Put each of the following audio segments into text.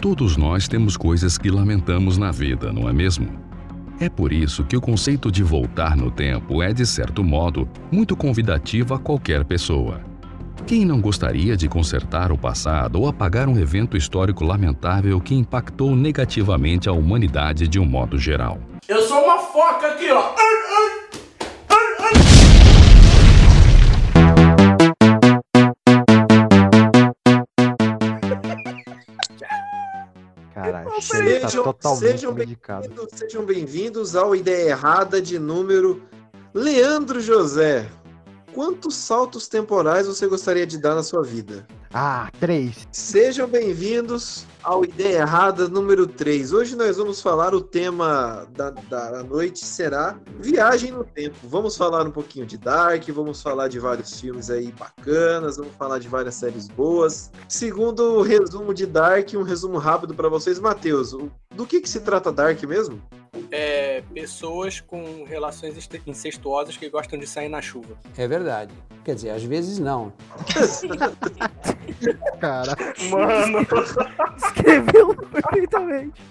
Todos nós temos coisas que lamentamos na vida, não é mesmo? É por isso que o conceito de voltar no tempo é, de certo modo, muito convidativo a qualquer pessoa. Quem não gostaria de consertar o passado ou apagar um evento histórico lamentável que impactou negativamente a humanidade de um modo geral? Eu sou uma foca aqui, ó. Isso aí tá Sejam, totalmente sejam bem-vindos, sejam bem-vindos ao Ideia Errada de número Leandro José. Quantos saltos temporais você gostaria de dar na sua vida? Ah, três. Sejam bem-vindos ao Ideia Errada número 3. Hoje nós vamos falar, o tema da, da noite será Viagem no Tempo. Vamos falar um pouquinho de Dark, vamos falar de vários filmes aí bacanas, vamos falar de várias séries boas. Segundo o resumo de Dark, um resumo rápido para vocês. Matheus, do que, que se trata Dark mesmo? É, pessoas com relações incestuosas que gostam de sair na chuva. É verdade. Quer dizer, às vezes não. Cara, Mano, Escreveu perfeitamente.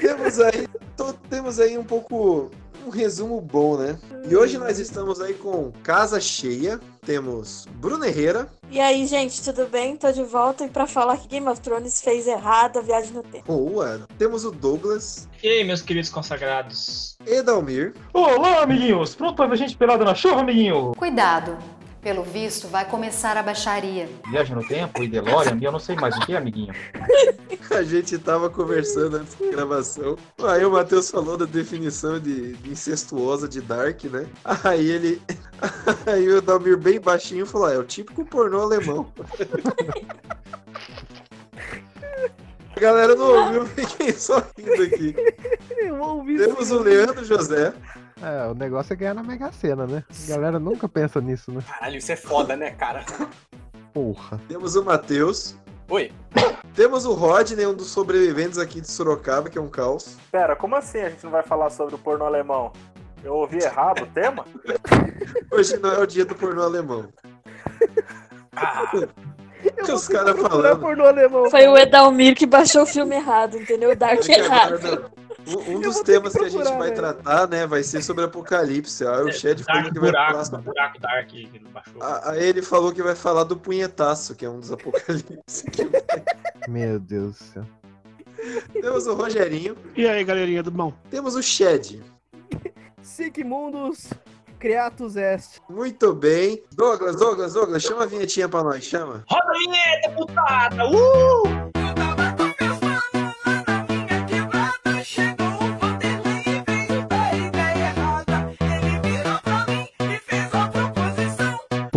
Temos aí, to- temos aí um pouco um resumo bom, né? E hoje nós estamos aí com casa cheia. Temos Bruna Herrera. E aí, gente, tudo bem? Tô de volta e pra falar que Game of Thrones fez errado a viagem no tempo. Boa. Temos o Douglas. E aí, meus queridos consagrados? Edalmir. Olá, amiguinhos! Pronto pra ver gente pelada na chuva, amiguinho? Cuidado, pelo visto vai começar a baixaria. Viagem no tempo e DeLorean, e eu não sei mais o que, amiguinho. A gente tava conversando antes da gravação. Aí o Matheus falou da definição de, de incestuosa de Dark, né? Aí ele. Aí o Edalmir bem baixinho falou: ah, é o típico pornô alemão. A galera não ouviu, fiquei só rindo aqui. Eu ouvi Temos o Leandro José. É, o negócio é ganhar na Mega Sena, né? A galera nunca pensa nisso, né? caralho, isso é foda, né, cara? Porra. Temos o Matheus. Oi. Temos o Rodney, um dos sobreviventes aqui de Sorocaba, que é um caos. Pera, como assim a gente não vai falar sobre o porno alemão? Eu ouvi errado o tema? Hoje não é o dia do pornô alemão. Ah, Eu que os caras procurar falando? pornô alemão. Foi o Edalmir que baixou o filme errado, entendeu? O Dark É que errado. agora, Um, um dos ter que temas que a gente procurar, vai tratar, né, vai ser sobre Apocalipse. Aí o Shed falou Dark que vai falar buraco, sobre... buraco Dark que. Ah, Aí ele falou que vai falar do punhetaço, que é um dos Apocalipse. Meu Deus do céu. Temos o Rogerinho. E aí, galerinha do bom? Temos o Shed. Sigmundus Creatus Est. Muito bem. Douglas, Douglas, Douglas, chama a vinhetinha pra nós, chama. Roda a vinheta, putada! Uh!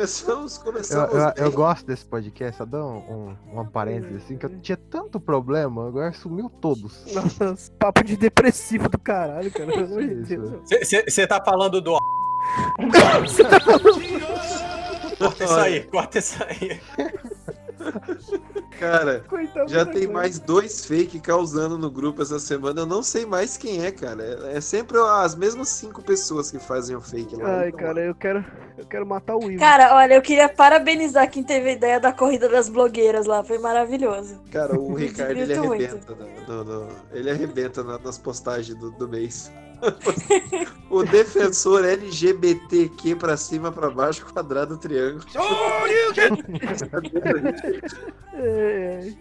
Começamos, Eu, começamos eu, bem. eu gosto desse podcast, só dá um, um, uma parêntese assim, que eu tinha tanto problema, agora sumiu todos. Nossa, papo de depressivo do caralho, cara. Você tá falando do. Corta isso aí, corta isso aí. Cara, Coitado já tem Douglas. mais dois fake causando no grupo essa semana. Eu não sei mais quem é, cara. É é sempre as mesmas cinco pessoas que fazem o fake lá. Ai, Então, cara, eu quero, eu quero matar o Will. Cara, olha, eu queria parabenizar quem teve a ideia da corrida das blogueiras lá. Foi maravilhoso. Cara, o Ricardo ele arrebenta. no- no- no- ele arrebenta na- nas postagens do, do mês. o defensor LGBTQ pra cima, pra baixo, quadrado, triângulo. É,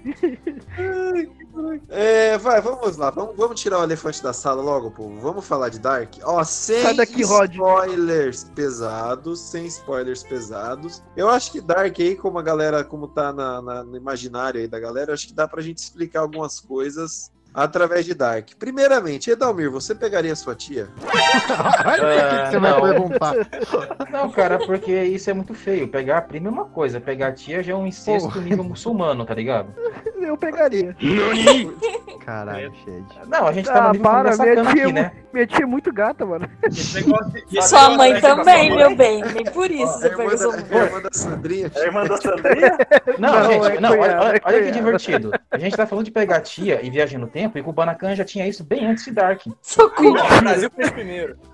É, vai, vamos lá. Vamos, vamos tirar o elefante da sala logo, povo. Vamos falar de Dark. Ó, sem Sai daqui, Rod. spoilers pesados, sem spoilers pesados. Eu acho que Dark aí, como a galera, como tá na, na- no imaginário aí da galera, acho que dá pra gente explicar algumas coisas através de Dark. Primeiramente, Edalmir, você pegaria sua tia? Olha o que, você vai não. perguntar. Não, cara, porque isso é muito feio. Pegar a prima é uma coisa, pegar a tia já é um incesto Pô. nível muçulmano, tá ligado? Eu pegaria. Caralho, Shed. Não, a gente tá Ah, no nível para, minha tia, aqui, é né? mu- minha tia é muito gata, mano. Sua mãe também, meu bem. Nem por isso A você da, sua a mãe. irmã da Sandrinha. É a irmã da Sandrinha? Não, Não, gente, é não, olha, olha, é olha que divertido. A gente tá falando de pegar a tia e viagem no tempo, e Kubanacan já tinha isso bem antes de Dark. Socorro. O Brasil fez primeiro.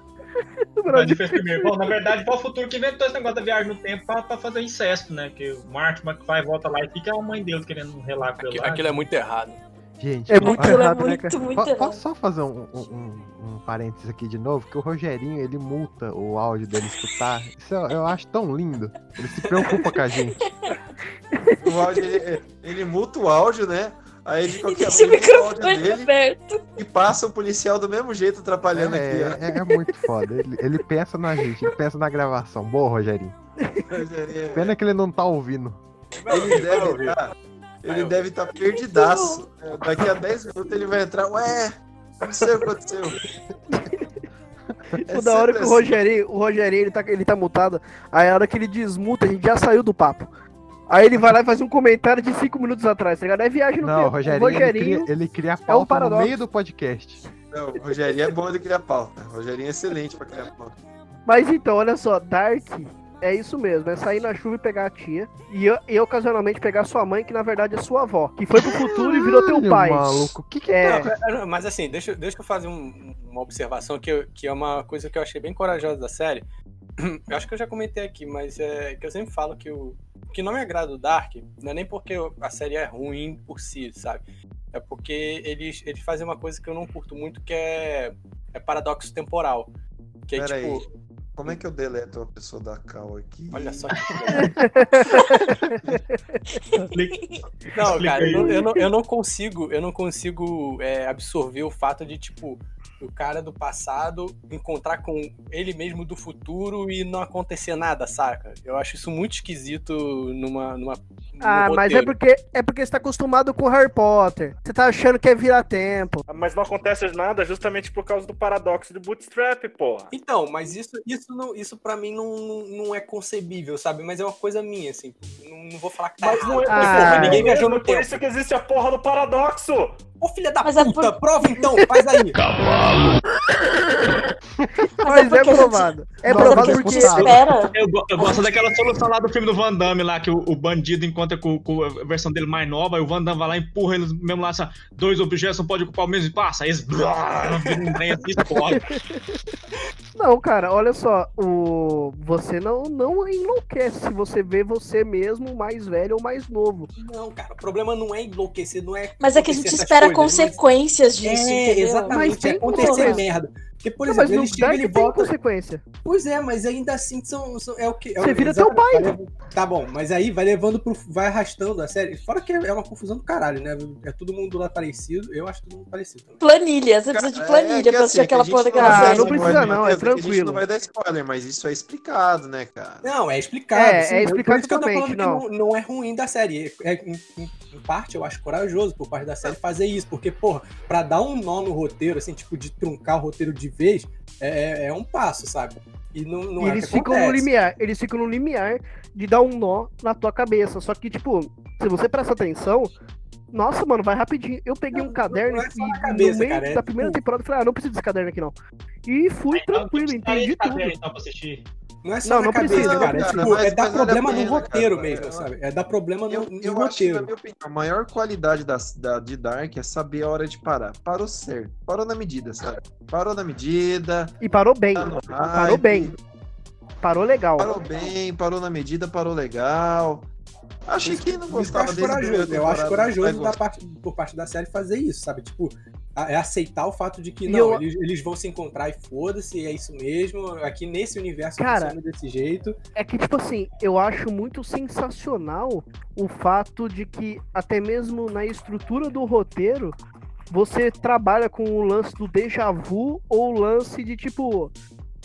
O Brasil fez primeiro. Bom, na verdade, foi o futuro que inventou esse negócio da viagem no tempo pra, pra fazer incesto, né? Que o Martin McFly volta lá e fica a mãe dele querendo relar ele Aquilo, aquilo é muito errado. Gente, É muito Aquilo é errado, né, muito, muito errado. posso só fazer um, um, um- um parênteses aqui de novo? Que o Rogerinho, ele multa o áudio dele escutar. Isso eu, eu acho tão lindo. Ele se preocupa com a gente. O áudio, ele, ele muta o áudio, né? Aí de qualquer áudio microfone dele aberto. e passa o policial do mesmo jeito atrapalhando aqui, ó. É, é- é muito foda. Ele, ele pensa na gente, ele pensa na gravação. Boa, Rogerinho. Rogerinho, Pena que ele não tá ouvindo. Ele deve estar. Ele deve estar perdidaço. É, Daqui a 10 minutos ele vai entrar. Ué, não sei o que aconteceu. É da hora que o Rogerinho, o Rogerinho ele tá, ele tá mutado. Aí a hora que ele desmuta, a gente já saiu do papo. Aí ele vai lá e faz um comentário de 5 minutos atrás, tá ligado? É viagem no Não, tempo. Rogerinho, ele cria, ele cria a pauta no paradoxo. meio do podcast. Não, o Rogerinho é bom de criar pauta. O Rogerinho é excelente pra criar pauta. Mas então, olha só, Dark é isso mesmo, é sair na chuva e pegar a tia. E, e ocasionalmente pegar sua mãe, que na verdade é sua avó. Que foi pro futuro e virou teu pai. maluco, que que É, Não, Mas assim, deixa, deixa eu fazer um- uma observação que, eu- que é uma coisa que eu achei bem corajosa da série. Eu acho que eu já comentei aqui, mas é que eu sempre falo que o que não me agrada do Dark não é nem porque a série é ruim por si, sabe? É porque eles, eles fazem uma coisa que eu não curto muito, que é, é paradoxo temporal. Que é Pera aí. tipo, Como é que eu deleto uma pessoa da Cal aqui? olha só que Não, cara, eu não, eu não, eu não consigo, eu não consigo é, absorver o fato de, tipo, o cara do passado encontrar com ele mesmo do futuro e não acontecer nada, saca? Eu acho isso muito esquisito numa. numa Ah, mas é porque é porque você tá acostumado com Harry Potter. Você tá achando que é virar tempo. Mas não acontece nada justamente por causa do paradoxo de Bootstrap, porra. Então, mas isso, isso, não, isso pra mim não, não, é concebível, sabe? Mas é uma coisa minha, assim. Não, não vou falar que tá Mas não é. Ah, Porra, ninguém viajou no por tempo. isso que existe a porra do paradoxo! Ô, filha da Mas é puta, por- prova então, faz aí. Mas é gente- provado. É Mas provado porque espera. Eu, eu gosto daquela solução lá do filme do Van Damme lá, que o, o bandido encontra com, com a versão dele mais nova, e o Van Damme vai lá e empurra eles mesmo lá, assim, dois objetos não podem ocupar o mesmo espaço, aí eles blá. Não, cara, olha só. O... Você não, não enlouquece se você vê você mesmo mais velho ou mais novo. Não, cara, o problema não é enlouquecer, não é. Mas é que a gente espera coisas, mas- consequências disso, É, entendeu? exatamente. Mas é tem acontecer merda. Porque, por Não, exemplo, mas ele chega ele volta. consequência. Pois é, mas ainda assim são, são- é o que. é Você o- vira teu pai. levando- Tá bom, mas aí vai levando pro. vai arrastando a série. Fora que é uma confusão do caralho, né? É todo mundo lá parecido. Eu acho todo mundo parecido também. Planilha, você precisa de É, planilha que pra assistir assim, aquela que a porra daquela Ah, série. não precisa não, é que A gente tranquilo. não vai dar spoiler, mas isso é explicado, né, cara? Não, é explicado. É, sim, é por explicado isso que eu tô falando totalmente, que não, não é ruim da série. É, em, em- em parte, eu acho corajoso por parte da série fazer isso. Porque, porra, pra dar um nó no roteiro, assim, tipo, de truncar o roteiro de vez, é, é um passo, sabe? E não, não E é eles que ficam no limiar. Eles ficam no limiar de dar um nó na tua cabeça. Só que, tipo, se você presta atenção. Nossa, mano, vai rapidinho. Eu peguei Não, um caderno não é e cabeça, no meio cara, é da primeira tipo- temporada eu falei, ah, não preciso desse caderno aqui não. E fui tranquilo, entendi tudo. Então, pra assistir. Não é só Não, na não cabeça, precisa, cara. não, É, cara, tipo, mas- é dar problema no roteiro cara. mesmo, sabe? É dar problema no, Eu, no eu acho que, na roteiro. minha opinião, a maior qualidade da, da, de Dark é saber a hora de parar. Parou certo. Parou na medida, sabe? Parou na medida. E parou bem. tá Parou bem. Parou legal. Parou bem, parou na medida, parou legal. Achei que não gostava eu acho dele. corajoso. Eu acho corajoso da da parte, por parte da série fazer isso, sabe? Tipo, a- é aceitar o fato de que E não, eu- eles, eles vão se encontrar e foda-se, é isso mesmo. Aqui nesse universo Cara, funciona desse jeito. É que, tipo assim, eu acho muito sensacional o fato de que, até mesmo na estrutura do roteiro, você trabalha com o lance do déjà vu ou o lance de, tipo,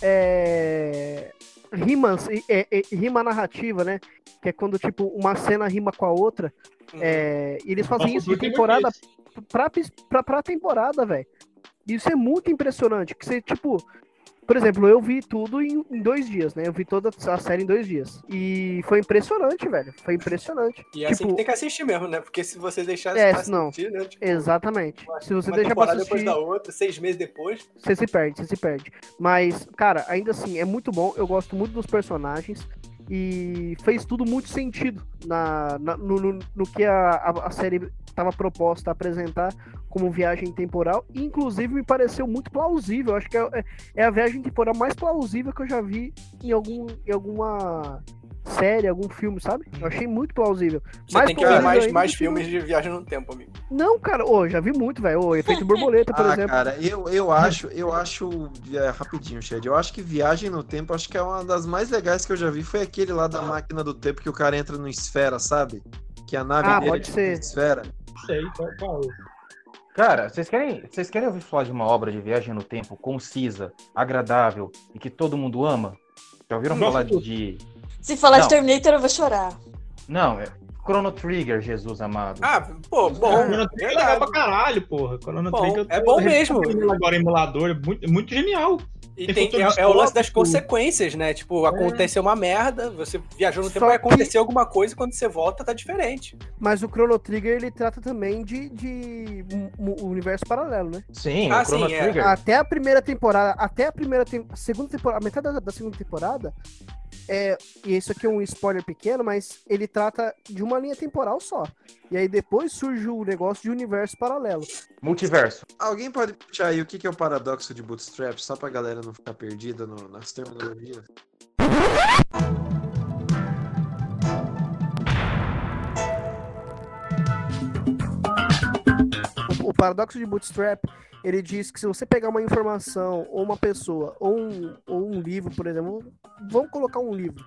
é... rimas, é, é, rima narrativa, né? Que é quando, tipo, uma cena rima com a outra. É, e eles fazem isso de temporada pra, pra, pra temporada, velho. Isso é muito impressionante. Que você, tipo, por exemplo, eu vi tudo em, em, dois dias, né? Eu vi toda a série em dois dias. E foi impressionante, velho. Foi impressionante. E é assim que tem que assistir mesmo, né? Porque se você deixar é, pra não. assistir, né? Tipo, Exatamente. uma- Se você deixar pra assistir. depois da outra, seis meses depois. Você se perde, você se perde. Mas, cara, ainda assim, é muito bom. Eu gosto muito dos personagens. E fez tudo muito sentido na, na- no, no- no que a, a, série estava proposta a apresentar como viagem temporal. E, inclusive, me pareceu muito plausível. Acho que é, é- é a viagem temporal mais plausível que eu já vi em, algum, em alguma série, algum filme, sabe? Eu achei muito plausível. Você Mais tem que ver mais, mais filmes de viagem no tempo, amigo. Não, cara, ô, já vi muito, velho. O efeito borboleta, por ah, exemplo. cara, eu, eu acho, eu acho, é, rapidinho, Shed, eu acho que Viagem no Tempo, acho que é uma das mais legais que eu já vi, foi aquele lá da máquina do tempo que o cara entra no esfera, sabe? Que a nave Ah, dele pode é ser. esfera. Sei, qual, qual? Cara, vocês querem, vocês querem ouvir falar de uma obra de viagem no tempo concisa, agradável e que todo mundo ama? Já ouviram Nossa, falar de. Se falar Não. de Terminator, eu vou chorar. Não, é Chrono Trigger, Jesus amado. Ah, pô, bom. Chrono Trigger é legal pra caralho, porra. Chrono Bom, Trigger, é bom mesmo. revendo Agora em emulador, é muito, muito genial. E Tem tem, é, é o lance das consequências, né? Tipo, aconteceu uma merda, você viajou no tempo, vai que- acontecer alguma coisa e quando você volta tá diferente. Mas o Chrono Trigger ele trata também de, de um- um universo paralelo, né? Sim, Ah, o Chrono sim, é. Trigger. Até a primeira temporada, até a primeira tem- a segunda temporada, a metade da, da segunda temporada, é, e isso aqui é um spoiler pequeno, mas ele trata de uma linha temporal só. E aí depois surge o negócio de universo paralelo. Multiverso. Alguém pode puxar aí o que que é o paradoxo de Bootstrap, só pra galera não ficar perdida no- nas terminologias? O, paradoxo de Bootstrap, ele diz que se você pegar uma informação, ou uma pessoa, ou um, ou um livro, por exemplo, vamos colocar um livro,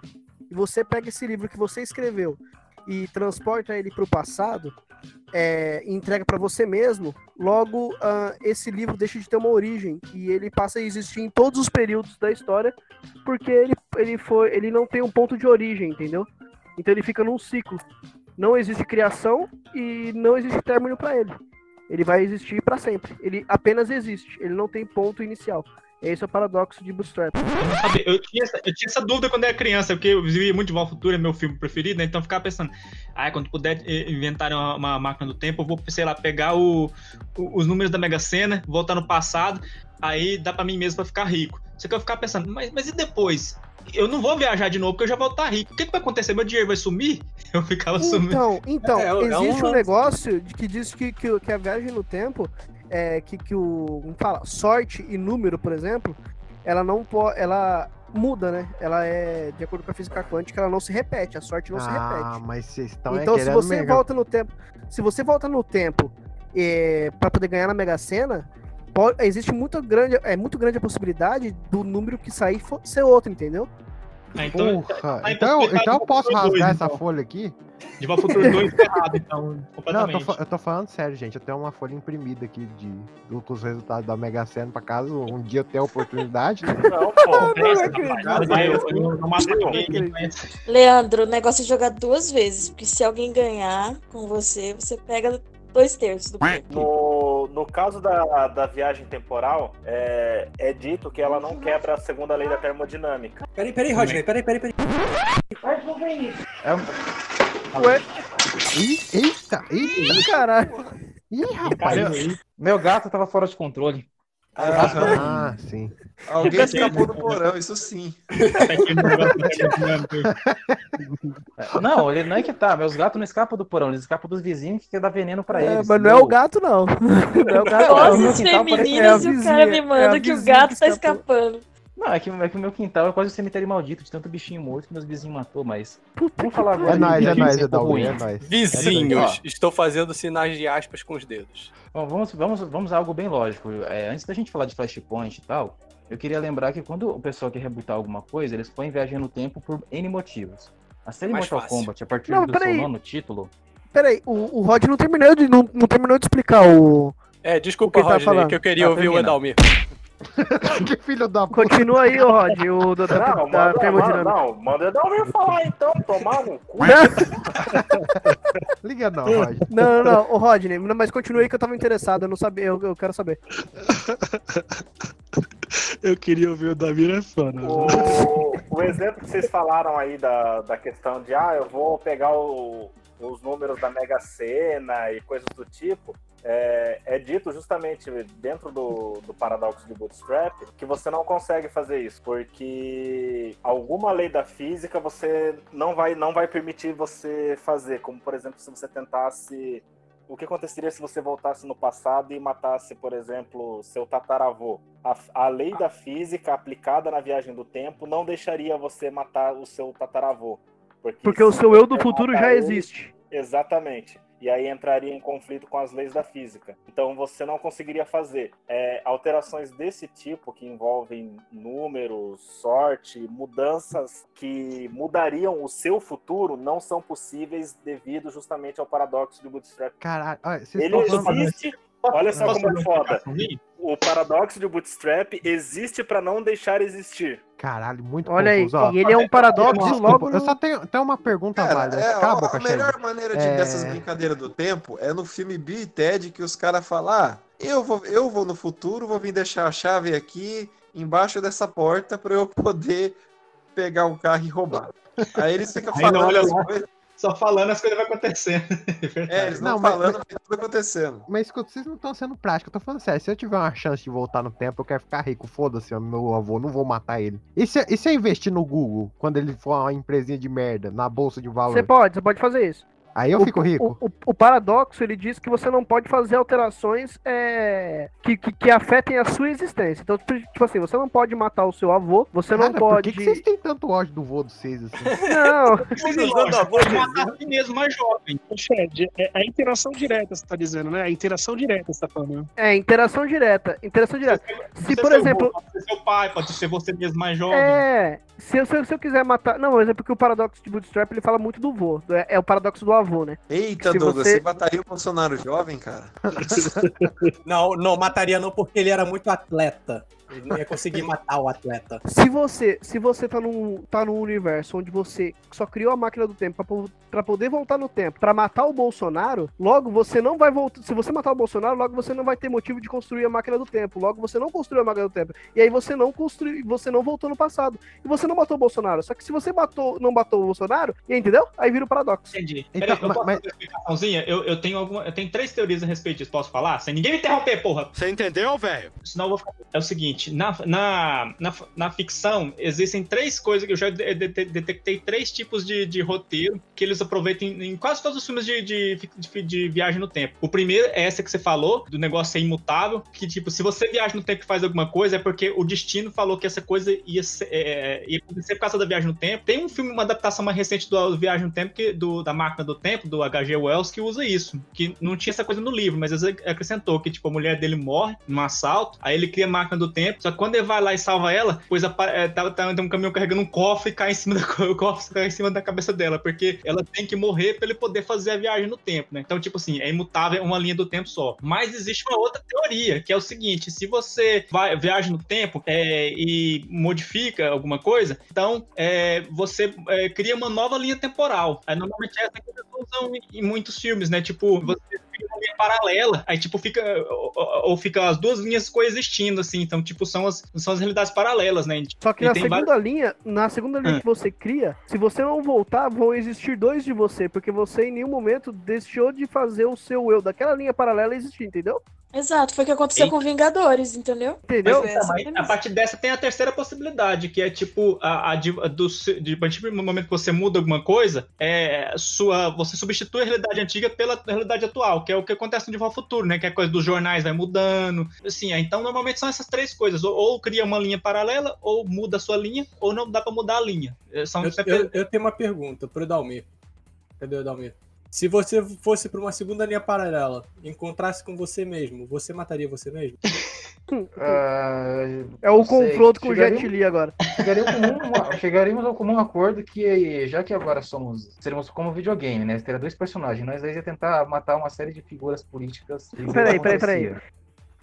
e você pega esse livro que você escreveu e transporta ele para o passado, é, entrega para você mesmo, logo ah, esse livro deixa de ter uma origem e ele passa a existir em todos os períodos da história, porque ele, ele, foi, ele não tem um ponto de origem, entendeu? Então ele fica num ciclo. Não existe criação e não existe término para ele. Ele vai existir para sempre. Ele apenas existe. Ele não tem ponto inicial. Esse é o paradoxo de Bootstrap. Eu, tinha essa, eu tinha essa dúvida quando era criança, porque eu via muito De Volta ao Futuro, é meu filme preferido, né? Então eu ficava pensando, ah, quando puder eh, inventar uma, uma máquina do tempo, eu vou, sei lá, pegar o, o- os números da Mega Sena, voltar no passado, aí dá pra mim mesmo pra ficar rico. Só que eu ficava pensando, mas, mas e depois? Eu não vou viajar de novo, porque eu já vou estar rico. O que, que vai acontecer? Meu dinheiro vai sumir? Eu ficava sumindo. Então, então É, é um existe um lance. negócio de que diz que, que, que a viagem no tempo é que, que o. Como fala? Sorte e número, por exemplo, ela não pode. Ela muda, né? Ela é, de acordo com a física quântica, ela não se repete. A sorte não se repete. Ah, mas vocês estão é Então, se querendo você mega- volta no tempo, se você volta no tempo é, para poder ganhar na Mega Sena, pode- existe muito grande, é muito grande a possibilidade do número que sair for, ser outro, entendeu? Ah, então, Porra, ah, então, então então eu tá posso dois, rasgar essa então. folha aqui? De ao Futuro 2 tá errado, então, Não, eu completamente. tô, eu tô falando sério, gente. Eu tenho uma folha imprimida aqui de, com os resultados da Mega Sena pra caso um dia eu tenha a oportunidade. né? Não, pô. Eu- eu Leandro, o negócio é jogar duas vezes, porque se alguém ganhar com você, você pega dois terços do prêmio. No, no caso da, da viagem temporal, é, é dito que ela não quebra a segunda lei da termodinâmica. Peraí, peraí, Rodney, peraí, peraí, peraí. É um- Ué, Ih, eita, eita, ih, caralho. ih, rapaz. Meu, meu gato tava fora de controle. Ah, sim. Alguém escapou do porão, isso sim. Tá dinâmica. Não, ele não é que tá. Meus gatos não escapam do porão, eles escapam dos vizinhos que quer dar veneno pra É, eles. mas não é o gato, não. Não é o gato, Não, não. parece- femininas é e o cara me vizinha, é manda que o gato que tá escapando. Não, é que, é que o meu quintal é quase um cemitério maldito de tanto bichinho morto que meus vizinhos matou, mas. Puta Vamos que falar agora É nóis, é nóis, Edalgo, ruim. é nóis. Vizinhos, estou fazendo sinais de aspas com os dedos. Bom, vamos, vamos, vamos a algo bem lógico. É, antes da gente falar de Flashpoint e tal, eu queria lembrar que quando o pessoal quer rebutar alguma coisa, eles põem viagem no tempo por N motivos. A série Mais Mortal fácil. Kombat, a partir Não, do seu nono título, Peraí, o, o Rod não terminou, de, não, não terminou de explicar o. É, O desculpa, que ele tá Rodney, falando? que eu queria Tá, ouvir o termina. Edalmir. que filho da puta. Continua aí, ô Rod, o do, da, Não, da manda, manda, termodinâmica. não, manda Dalmir falar então, tomar no cu. Liga não, Rod. Não, não, não, ô Rodney, mas continua aí que eu tava interessado, eu não sabia, eu, eu quero saber. Eu queria ouvir o Damir é foda. O, o exemplo que vocês falaram aí da, da questão de ah, eu vou pegar o- os números da Mega Sena e coisas do tipo, é, é dito justamente dentro do, do paradoxo de Bootstrap que você não consegue fazer isso, porque alguma lei da física você não vai, não vai permitir você fazer, como por exemplo se você tentasse o que aconteceria se você voltasse no passado e matasse, por exemplo, seu tataravô? A, a lei da física aplicada na viagem do tempo não deixaria você matar o seu tataravô. Porque, Porque o se seu eu do futuro já ele- existe. Exatamente. E aí entraria em conflito com as leis da física. Então você não conseguiria fazer. É, alterações desse tipo, que envolvem números, sorte, mudanças que mudariam o seu futuro, não são possíveis devido justamente ao paradoxo de Bootstrap. Caralho, olha, vocês Ele estão falando. existe. Olha só como é foda. O paradoxo de Bootstrap existe para não deixar existir. Caralho, muito Olha aí, confuso, ó. e ele é um paradoxo Desculpa, logo eu só tenho, tenho uma pergunta Cara, válida. é, a a, melhor maneira de, É. dessas brincadeiras do tempo é no filme Bill e Ted que os caras falam: ah, eu vou, eu vou no futuro, vou vir deixar a chave aqui embaixo dessa porta para eu poder pegar um carro e roubar. Aí eles ficam Aí falando não olha as lá. coisas. Só falando as coisas vão acontecendo. É, eles não, Não, mas- falando, mas tudo acontecendo. Mas escuta, vocês não estão sendo práticos. Eu tô falando sério. Se eu tiver uma chance de voltar no tempo, eu quero ficar rico. Foda-se, meu avô, não vou matar ele. E se, e se eu investir no Google, quando ele for uma empresinha de merda, na bolsa de valor? Você pode, você pode fazer isso. Aí eu fico rico. O, o- o paradoxo, ele diz que você não pode fazer alterações é, que, que, que afetem a sua existência. Então, tipo assim, você não pode matar o seu avô, você não Cara, por pode... que, que vocês têm tanto ódio do vô de vocês assim? Não, Pode matar a si mesmo mais jovem. Fred, é a interação direta, você tá dizendo, né? A interação direta, você tá falando. é interação direta. Interação direta. Se, ser por exemplo, avô, Pode ser seu pai, pode ser você mesmo mais jovem. É, se eu, se, eu, se eu quiser matar. Não, mas é porque o paradoxo de Bootstrap ele fala muito do vô. É, é o paradoxo do avô, né? Eita, Se Douglas, você- você mataria o Bolsonaro jovem, cara? Não, não, mataria não porque ele era muito atleta. Ele não ia conseguir matar o atleta. Se você, se você tá num, tá num universo onde você só criou a máquina do tempo pra poder voltar no tempo pra matar o Bolsonaro, logo você não vai voltar. Se você matar o Bolsonaro, logo você não vai ter motivo de construir a máquina do tempo. Logo você não construiu a máquina do tempo. E aí você não construiu, você não voltou no passado. E você não matou o Bolsonaro. Só que se você matou, não matou o Bolsonaro, entendeu? Aí vira o paradoxo. Entendi. Então, Eu posso mas- fazer uma explicaçãozinha? Eu, eu, tenho alguma, eu tenho três teorias a respeito disso. Posso falar? Sem ninguém me interromper, porra. Você entendeu, velho? Senão eu vou ficar... É o seguinte, na, na, na, na ficção, existem três coisas que eu já de- de- de- detectei três tipos de, de roteiro que eles aproveitam em, em quase todos os filmes de, de, de- de viagem no tempo. O primeiro é essa que você falou, do negócio ser imutável, que tipo, se você viaja no tempo e faz alguma coisa, é porque o destino falou que essa coisa ia, ser, é, ia acontecer por causa da viagem no tempo. Tem um filme, uma adaptação mais recente do Viagem no Tempo, que, do, da Máquina do Tempo, do H.G. Wells, que usa isso. Que não tinha essa coisa no livro, mas ele acrescentou que, tipo, a mulher dele morre num assalto, aí ele cria a máquina do tempo, só que quando ele vai lá e salva ela, pois apa- é, tá, tá, tem um caminhão carregando um cofre e cai em cima da, o cofre cai em cima da cabeça dela, porque ela tem que morrer pra ele poder fazer a viagem no tempo, né? Então, tipo assim, é imutável, é uma linha do tempo só. Mas existe uma outra teoria, que é o seguinte: se você vai, viaja no tempo é, e modifica alguma coisa, então é, você é, cria uma nova linha temporal. Aí, normalmente essa que usam em, muitos filmes, né? Tipo, você linha paralela, aí tipo fica ou, ou- fica as duas linhas coexistindo assim, então tipo são as são as realidades paralelas, né? Só que E na segunda linha, na segunda linha Ah. que você cria, se você não voltar, vão existir dois de você, porque você em nenhum momento deixou de fazer o seu eu daquela linha paralela existir, entendeu? Exato, foi o que aconteceu Eita. com Vingadores, entendeu? Entendeu? Mas, a partir dessa tem a terceira possibilidade, que é tipo, a, a, de, a do, de, partir do momento que você muda alguma coisa, é, sua, você substitui a realidade antiga pela realidade atual, que é o que acontece no De Volta ao Futuro, né? Que é a coisa dos jornais vai mudando. Assim, é, então normalmente são essas três coisas. Ou, ou cria uma linha paralela, ou muda a sua linha, ou não dá pra mudar a linha. É, São Eu, sempre- eu- eu tenho uma pergunta pro Dalmir. Cadê o Dalmir? Se você fosse pra uma segunda linha paralela, encontrasse com você mesmo, você mataria você mesmo? Ah, É o confronto com o Jet Li agora. Chegaria ao comum- chegaríamos ao comum acordo que, já que agora somos, seríamos como videogame, né? Teria dois personagens, nós dois ia tentar matar uma série de figuras políticas. Peraí, peraí, peraí.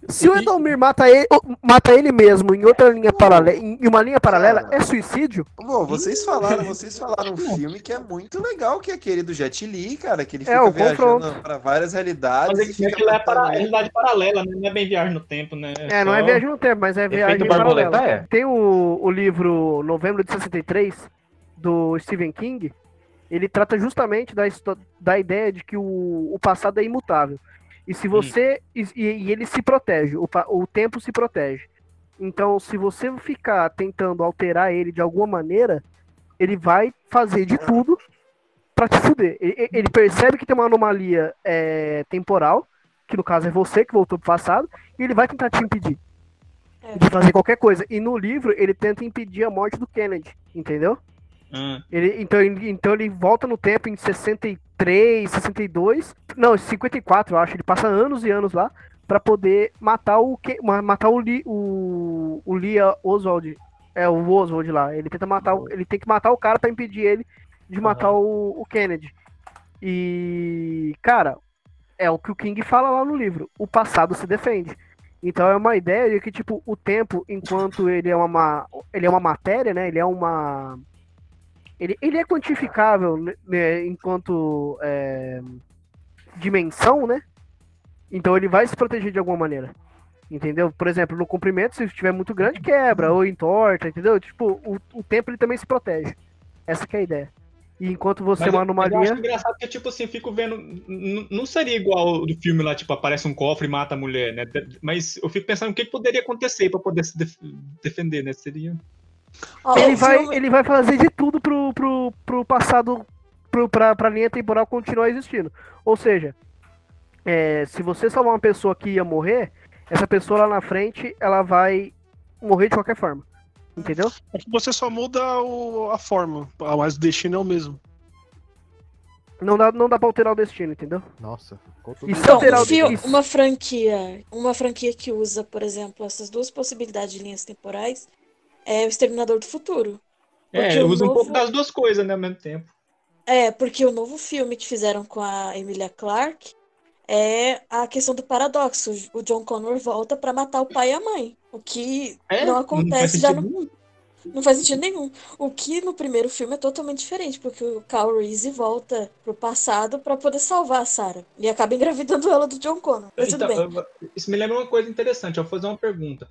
Se o Edomir mata ele, mata ele mesmo em outra linha paralela, em uma linha paralela, é suicídio? Bom, vocês falaram, vocês falaram um filme que é muito legal, que é aquele do Jet Li, cara, que ele É, fica o viajando pra várias realidades. Mas é aquilo é para, realidade paralela, né? não é bem viagem no tempo, né? É, não é viagem no tempo, mas é viagem paralela. é. Tem o, o livro Novembro de 63, do Stephen King, ele trata justamente da, da ideia de que o, o passado é imutável. E se você. E, e ele se protege, o, o tempo se protege. Então, se você ficar tentando alterar ele de alguma maneira, ele vai fazer de tudo pra te fuder. Ele, ele percebe que tem uma anomalia é, temporal, que no caso é você que voltou pro passado, e ele vai tentar te impedir de fazer qualquer coisa. E no livro ele tenta impedir a morte do Kennedy, entendeu? Ah. Ele, então, ele, então ele volta no tempo em 63, 62, não, 54 eu acho, ele passa anos e anos lá pra poder matar o ma- matar o Lee, o, o Lee Oswald, é o Oswald lá, ele tenta matar, o- ele tem que matar o cara pra impedir ele de matar o, o Kennedy. E cara, é o que o King fala lá no livro, o passado se defende. Então é uma ideia de que tipo o tempo, enquanto ele é uma ma- ele é uma matéria, né? Ele é uma ele, ele é quantificável né, né, enquanto é, dimensão, né? Então ele vai se proteger de alguma maneira. Entendeu? Por exemplo, no comprimento, se estiver muito grande, quebra, ou entorta, entendeu? Tipo, o, o tempo ele também se protege. Essa que é a ideia. E enquanto você é Mas uma eu- Eu anomalia. acho engraçado que, tipo assim, fico vendo. Não seria igual do filme lá, tipo, aparece um cofre e mata a mulher, né? Mas eu fico pensando o que poderia acontecer pra poder se def- defender, né? Seria. Ele, vai, ele vai fazer de tudo pro, pro, pro passado, pro, pra, pra linha temporal continuar existindo. Ou seja, é, se você salvar uma pessoa que ia morrer, essa pessoa lá na frente, ela vai morrer de qualquer forma. Entendeu? É que você só muda o- a forma, mas o destino é o mesmo. Não dá, não dá pra alterar o destino, entendeu? Nossa, E se Então, alterar um o fio- destino? uma franquia, uma franquia que usa, por exemplo, essas duas possibilidades de linhas temporais é o Exterminador do Futuro. É, Porque eu o uso um novo- pouco das duas coisas, né, ao mesmo tempo. É, porque o novo filme que fizeram com a Emilia Clarke é a questão do paradoxo. O John Connor volta pra matar o pai e a mãe. O que É? não Não acontece faz já no. Não faz sentido nenhum. O que no primeiro filme é totalmente diferente, porque o Carl Reese volta pro passado pra poder salvar a Sarah. E acaba engravidando ela do John Connor. Mas tudo Então, bem. eu- isso me lembra uma coisa interessante. Eu vou fazer uma pergunta.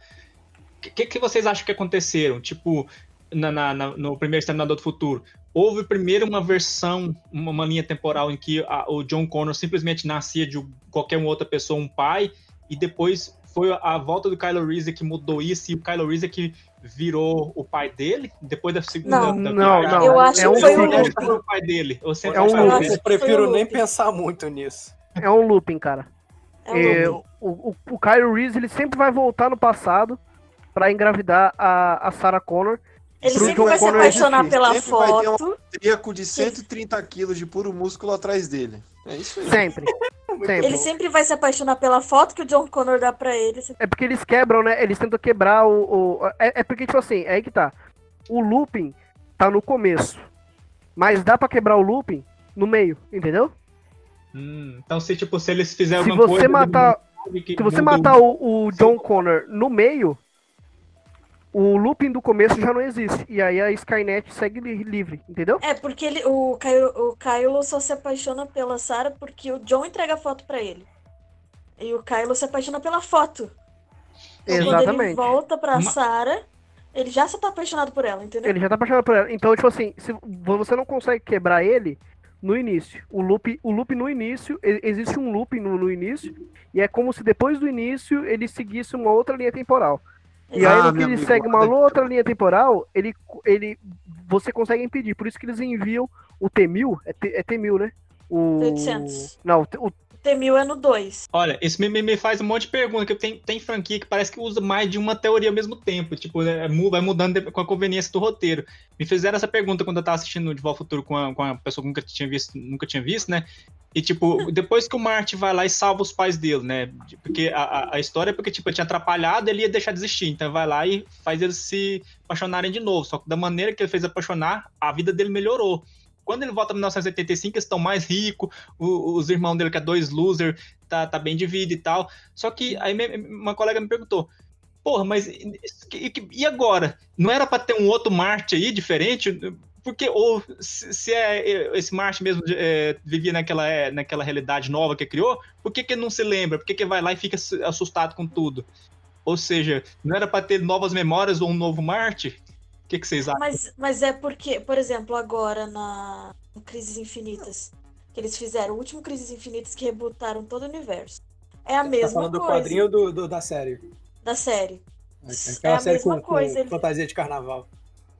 O que, que vocês acham que aconteceram? Tipo, na, na- na- no primeiro Exterminador do Futuro, houve primeiro uma versão, uma, uma linha temporal em que a- o John Connor simplesmente nascia de qualquer outra pessoa, um pai, e depois foi a, volta do Kylo Reese que mudou isso, e o Kylo Reese que virou o pai dele, depois da segunda... Não, da- não, não. Eu acho É que um foi um looping. foi o pai dele. Eu sempre É um looping. Eu prefiro nem pensar muito nisso. É um looping, cara. É um É, looping. o, o, o Kyle Reese ele sempre vai voltar no passado pra engravidar a, a Sarah Connor. Ele sempre John vai se Connor apaixonar existir. pela Sempre vai ter foto. um austríaco de 130 quilos de puro músculo atrás dele. É isso aí. Sempre. sempre. Ele sempre vai se apaixonar pela foto que o John Connor dá pra ele. É porque eles quebram, né? Eles tentam quebrar o. o- é, é porque, tipo assim, é aí que tá. O looping tá no começo. Mas dá pra quebrar o looping no meio, entendeu? Hum, então, se, tipo, se eles fizerem Se alguma você coisa... matar. que Se você matar o, o John Connor no meio, o looping do começo já não existe. E aí a Skynet segue li- livre, entendeu? É, porque ele, o, Kylo, o Kylo só se apaixona pela Sarah porque o John entrega a foto pra ele. E o Kylo se apaixona pela foto. Então, Quando ele Exatamente. volta pra Ma- Sarah, ele já se tá apaixonado por ela, entendeu? Ele já tá apaixonado por ela. Então, tipo assim, se você não consegue quebrar ele no início. O loop, o loop no início, existe um loop no, no início, e é como se depois do início ele seguisse uma outra linha temporal. E Ah, aí, no que ele amigo, segue uma outra linha temporal, ele, ele, você consegue impedir. Por isso que eles enviam o T-1000, é, T, é T-1000, né? O... 800. Não, o, T-1000 é no 2. Olha, isso me, me- faz um monte de pergunta, que tem, tem franquia que parece que usa mais de uma teoria ao mesmo tempo, tipo, né, mu- vai mudando com a conveniência do roteiro. Me fizeram essa pergunta quando eu tava assistindo De Volta ao Futuro com a, com a pessoa que nunca tinha visto, nunca tinha visto, né? E, tipo, depois que o Marty vai lá e salva os pais dele, né? Porque a, a, a história é porque, tipo, ele tinha atrapalhado, ele ia deixar de existir. Então vai lá e faz eles se apaixonarem de novo. Só que da maneira que ele fez apaixonar, a vida dele melhorou. Quando ele volta em 1985, eles estão mais ricos, os irmãos dele, que é dois loser, tá, tá bem de vida e tal. Só que aí uma colega me perguntou, porra, mas e, agora? Não era pra ter um outro Marte aí, diferente? Porque, ou se se é esse Marte mesmo é, vivia naquela, é, naquela realidade nova que criou, por que, que não se lembra? Por que, que vai lá e fica su- assustado com tudo? Ou seja, não era pra ter novas memórias ou um novo Marte? O que, que vocês acham? Mas, mas é porque, por exemplo, agora na no Crises Infinitas, que eles fizeram o último Crises Infinitas que rebootaram todo o universo. É a Tá mesma falando do coisa quadrinho ou do, do- da série? da série. Aquela É a série mesma com, com coisa, ele- fantasia de carnaval.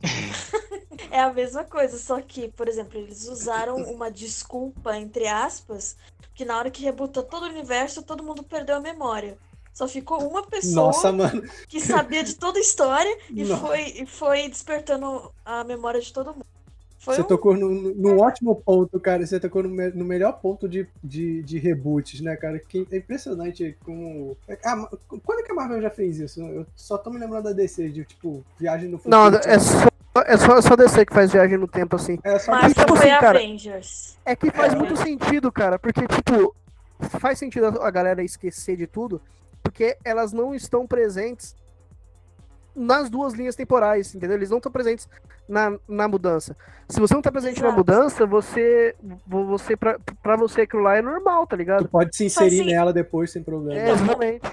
É a mesma coisa, só que, por exemplo, eles usaram uma desculpa, entre aspas, que na hora que rebutou todo o universo, todo mundo perdeu a memória. Só ficou uma pessoa Nossa, mano. que sabia de toda a história e Nossa. foi, e foi despertando a memória de todo mundo. Foi Você um- tocou num, num ótimo ponto, cara. Você tocou no, me- no melhor ponto de, de, de reboots, né, cara? Que é impressionante como. Ah, quando que a Marvel já fez isso? Eu só tô me lembrando da DC, de tipo, viagem no futuro. Não, é só, é só, é só DC que faz viagem no tempo assim. É só Marvel tipo foi assim, cara, Avengers. É que faz É. muito sentido, cara, porque, tipo, faz sentido a a galera esquecer de tudo, porque elas não estão presentes nas duas linhas temporais, entendeu? Eles não estão presentes na, na mudança. Se você não tá presente na Exato. mudança, você, vo- você pra, pra você aquilo lá é normal, tá ligado? Pode se inserir assim- nela depois sem problema. É, exatamente.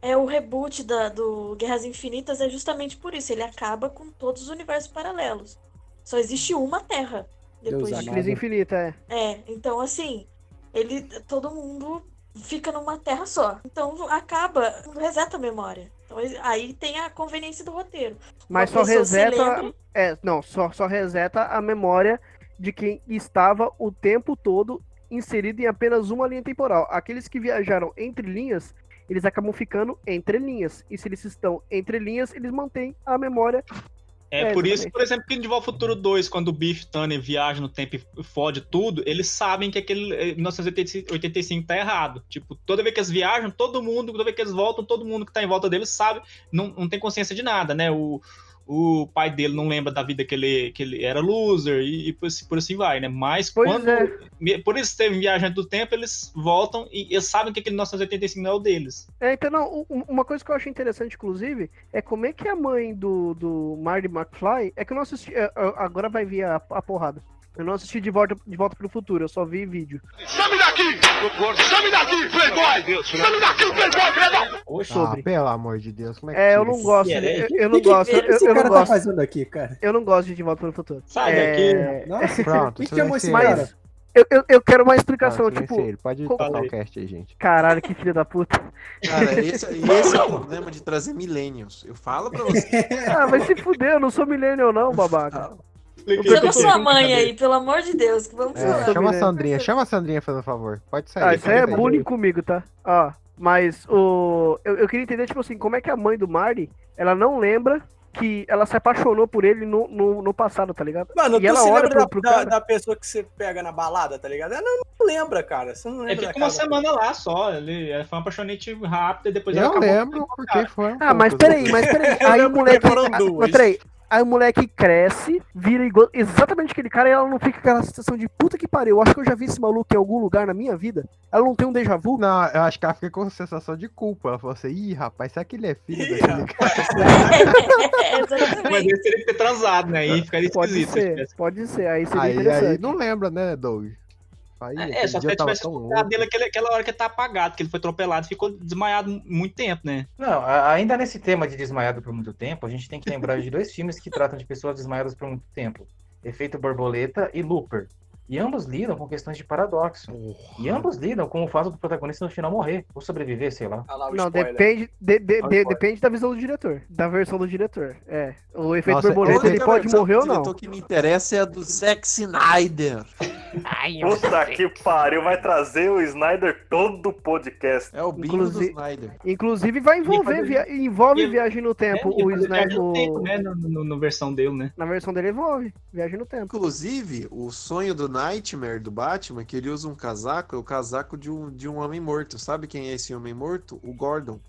É o reboot da, do Guerras Infinitas é justamente por isso. Ele acaba com todos os universos paralelos. Só existe uma Terra depois Deus A disso. crise infinita, é. É, então assim, ele todo mundo fica numa terra só. Então acaba, reseta a memória. Então aí tem a conveniência do roteiro. Mas Uma só reseta. lembra- É, não, só, só reseta a memória de quem estava o tempo todo inserido em apenas uma linha temporal. Aqueles que viajaram entre linhas, eles acabam ficando entre linhas. E se eles estão entre linhas, eles mantêm a memória. É, É, por isso, por exemplo, que em De Volta ao Futuro 2, quando o Biff Tanner viaja no tempo e fode tudo, eles sabem que aquele eh, 1985 tá errado. Tipo, toda vez que eles viajam, todo mundo, toda vez que eles voltam, todo mundo que tá em volta deles sabe, não, não tem consciência de nada, né? O, o pai dele não lembra da vida que ele, que ele era loser e, e por, assim- por assim vai, né? Mas Pois quando. é. Por isso teve viagem do tempo, eles voltam e eles sabem que aquele 1985 não é o deles. É, então, não, uma coisa que eu acho interessante, inclusive, é como é que a mãe do, do Marty McFly. É que eu não assisti. é, é, Agora vai vir a, a porrada. Eu não assisti de volta, de volta pro futuro, eu só vi vídeo. Some daqui! Some daqui, playboy! Some daqui, playboy, playboy! Sobre. Ah, pelo amor de Deus, como é que É, eu não isso? gosto. é, Eu, O eu não que que gosto. Eu, esse eu cara não tá gosto. fazendo aqui, cara? Eu não gosto de De Volta para o Futuro. Sai É, Nossa, Pronto, quem chamou esse silenciei. cara? Eu, eu, eu quero uma Ah, explicação, silenciei tipo. ele. Pode Falei. o cast aí, gente. Caralho, que filho da puta. Cara, esse, esse é o problema de trazer millennials. Eu falo pra você. Ah, vai se fuder, eu não sou millennial, não, babaca. Chama é sua mãe aí, pelo amor de Deus, que vamos É, falar. chama a? Sandrinha, chama a Sandrinha fazendo favor. Pode sair. Ah, isso aí é bullying comigo, tá? Ó, mas o. Eu, eu queria entender, tipo assim, como é que a mãe do Marty, ela não lembra que ela se apaixonou por ele no, no, no passado, tá ligado? Mano, e tu ela se olha lembra pro, pro da, da- cara. da pessoa que você pega na balada, tá ligado? Ela não, não lembra, cara. Você não lembra É, da fica uma cara. semana lá só. Ele é, foi uma apaixonante rápida e depois ela Eu acabou. lembro, porque foi um Ah, mas pouco. peraí, mas peraí. Eu Aí o moleque. ah, duas. Mas peraí. Aí o moleque cresce, vira igual, exatamente aquele cara e ela não fica com aquela sensação de puta que pariu. Eu acho que eu já vi esse maluco em algum lugar na minha vida. Ela não tem um déjà vu? Não, eu acho que ela fica com sensação de culpa. Ela falou assim, ih, rapaz, será que ele é filho Ih, daquele cara? Mas ele teria que ter transado, né? Aí ficaria Pode esquisito. se ser, pode ser. Aí seria Aí, interessante. aí não lembra, né, Doug? Aí, É, só dia ele tivesse louco. dele aquele- aquela hora que ele tá apagado, que ele foi atropelado e ficou desmaiado muito tempo, né? Não, ainda nesse tema de desmaiado por muito tempo, a gente tem que lembrar de dois filmes que tratam de pessoas desmaiadas por muito tempo: Efeito Borboleta e Looper. E ambos lidam com questões de paradoxo. E ambos lidam com o fato do protagonista no final morrer, ou sobreviver, sei lá. Olha lá o Não, spoiler. depende, de- de- o de- depende da visão do diretor. Da versão do diretor. É. O efeito Nossa, borboleta, ele pode versão morrer do ou não. diretor que me interessa é a do Zack Snyder. Puta que pariu, vai trazer o Snyder todo o podcast. É o bingo do Snyder. Inclusive vai envolver, via- envolve ia- viagem no tempo. É, o Snyder, no tempo, o- né? No, no- no versão dele, né? Na versão dele envolve, viagem no tempo. Inclusive, o sonho do Nightmare do Batman, que ele usa um casaco, é o casaco de um, de um homem morto. Sabe quem é esse homem morto? O Gordon.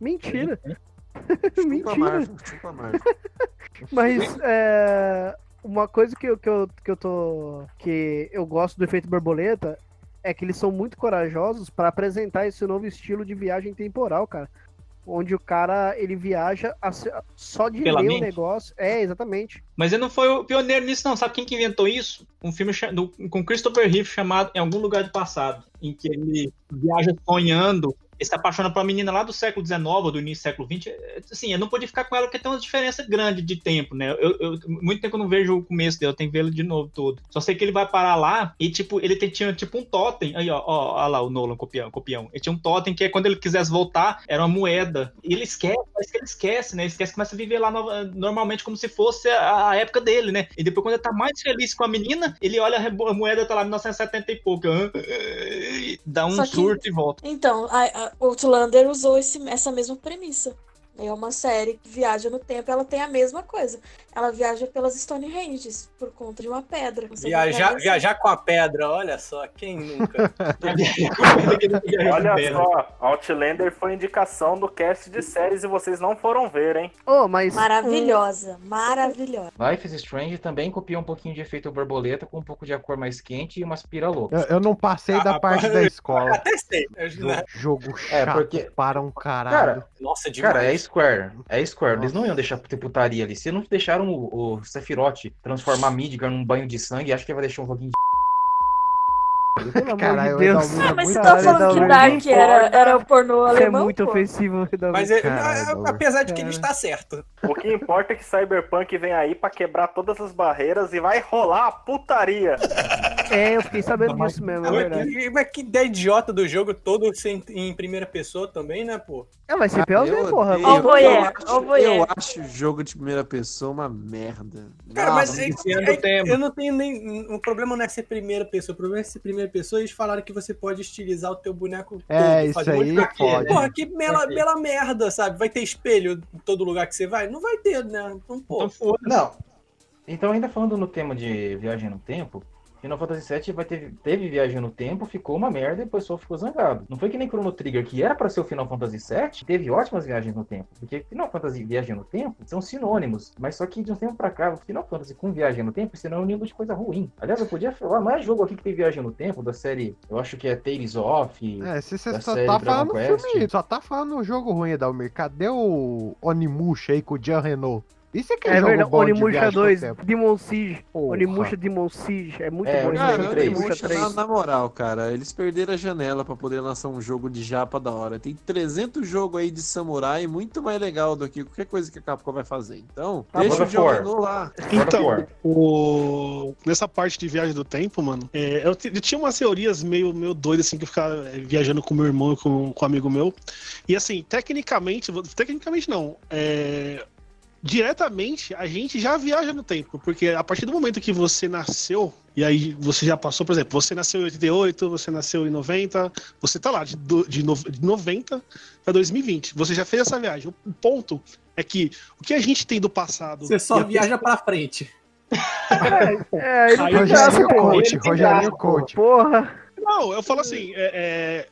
Mentira. Chupa Marvel, chupa Marvel. Mas é, uma coisa que eu, que, eu, que eu tô. que eu gosto do efeito borboleta é que eles são muito corajosos para apresentar esse novo estilo de viagem temporal, cara. Onde o cara ele viaja a- só de Pela ler mente? o negócio. É, exatamente. Mas ele não foi o pioneiro nisso, não. Sabe quem que inventou isso? Um filme do- com Christopher Reeve chamado Em Algum Lugar do Passado, em que ele viaja sonhando. Ele se apaixona por uma menina lá do século XIX, ou do início do século XX. É, Assim, eu não podia ficar com ela porque tem uma diferença grande de tempo, né? Eu, eu- muito tempo eu não vejo o começo dele, eu tenho que ele de novo todo. Só sei que ele vai parar lá e, tipo, ele tem- tinha tipo um totem. Aí, ó, ó, ó lá o Nolan copião, copião. Ele tinha um totem que é quando ele quisesse voltar, era uma moeda. E ele esquece, parece que ele esquece, né? Ele esquece, começa a viver lá nova- normalmente como se fosse a, a época dele, né? E depois, quando ele tá mais feliz com a menina, ele olha a moeda, tá lá em 1970 e pouco. Dá um surto e volta. Então, a, a Outlander usou esse- essa mesma premissa. É uma série que viaja no tempo, ela tem a mesma coisa. Ela viaja pelas Stonehenges por conta de uma pedra. Viajar, viaja- viajar com a pedra, olha só, quem nunca? Olha só, Outlander foi indicação do cast de séries e vocês não foram ver, hein? Oh, mas Maravilhosa, maravilhosa. Life is Strange também copia um pouquinho de efeito borboleta com um pouco de a cor mais quente e umas pira loucas. Eu, eu não passei da Ah, parte da escola. Até sei. Jo- jogo É, chato porque- para um caralho. Cara, Nossa, Cara, é Square. É Square. Eles não iam deixar ter putaria ali. Se não deixaram o, o Sephiroth transformar Midgar num banho de sangue, acho que vai deixar um pouquinho de. Pelo Caralho, de Deus. É Ah, mas muito você tá falando que Dark era, era o pornô Isso é alemão? muito pô? ofensivo. Mas é- Caralho, a- apesar de que ele está certo. O que importa é que Cyberpunk vem aí pra quebrar todas as barreiras e vai rolar a putaria. É, eu fiquei sabendo disso mesmo, é mas, verdade. que, mas que ideia idiota do jogo todo sem- em primeira pessoa também, né, pô? É, vai ser Ah, pior porra. eu voyeur, acho- o voyeur. Eu acho o jogo de primeira pessoa uma merda. Cara, mas Nossa, é- é- eu não tenho nem. O problema não é ser primeira pessoa, o problema é ser primeira pessoa e eles falaram que você pode estilizar o teu boneco todo. É, isso fazer monte de aí pode. Porra, que bela, bela merda, sabe? Vai ter espelho em todo lugar que você vai? Não vai ter, né? Então, pô. Então. Não. Então, ainda falando no tema de viagem no tempo, Final Fantasy VII vai ter, teve viagem no tempo, ficou uma merda e o pessoal ficou zangado. Não foi que nem Chrono Trigger, que era pra ser o Final Fantasy VII, teve ótimas viagens no tempo. Porque Final Fantasy e viagem no tempo são sinônimos. Mas só que de um tempo pra cá, o Final Fantasy com viagem no tempo é sinônimo de coisa ruim. Aliás, eu podia falar mais jogo aqui que tem viagem no tempo, da série, eu acho que é Tales of. É, se você da só tá falando Quest. filme, só tá falando jogo ruim, Edalmir. Cadê o Onimusha aí com o Jean Renault? Isso é que é, É jogo verdade, Onimusha viagem no 2, tempo. Demon Siege. Onimusha Demon Siege. É muito É, bom esse Cara, jogo. Onimusha, Onimusha na, 3. na moral, cara, eles perderam a janela pra poder lançar um jogo de japa da hora. Tem 300 jogos aí de samurai muito mais legal do que qualquer coisa que a Capcom vai fazer. Então, Tá deixa o jogo lá. Então, o... nessa parte de viagem do tempo, mano, é, eu, eu tinha umas teorias meio, meio doidas, assim, que eu ficava é, viajando com meu irmão e com, com um amigo meu. E assim, tecnicamente, tecnicamente não, é, diretamente a gente já viaja no tempo, porque a partir do momento que você nasceu, e aí você já passou, por exemplo, você nasceu em 88, você nasceu em 90, você tá lá de, do- de, no- de 90 para 2020, você já fez essa viagem. O ponto é que o que a gente tem do passado. Você só a viaja pra frente. É, ele tem graça, Rogério pô. Coach, Ele Rogério graça, Coach. Porra. Não, eu falo assim, é, é,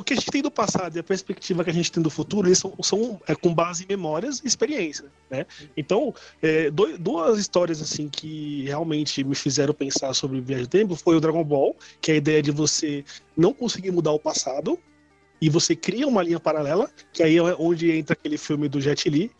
o que a gente tem do passado e a perspectiva que a gente tem do futuro, eles são, são, é, com base em memórias e experiência, né? Então, é, duas histórias assim que realmente me fizeram pensar sobre viagem do tempo foi o Dragon Ball, que é a ideia de você não conseguir mudar o passado e você cria uma linha paralela, que aí é onde entra aquele filme do Jet Li,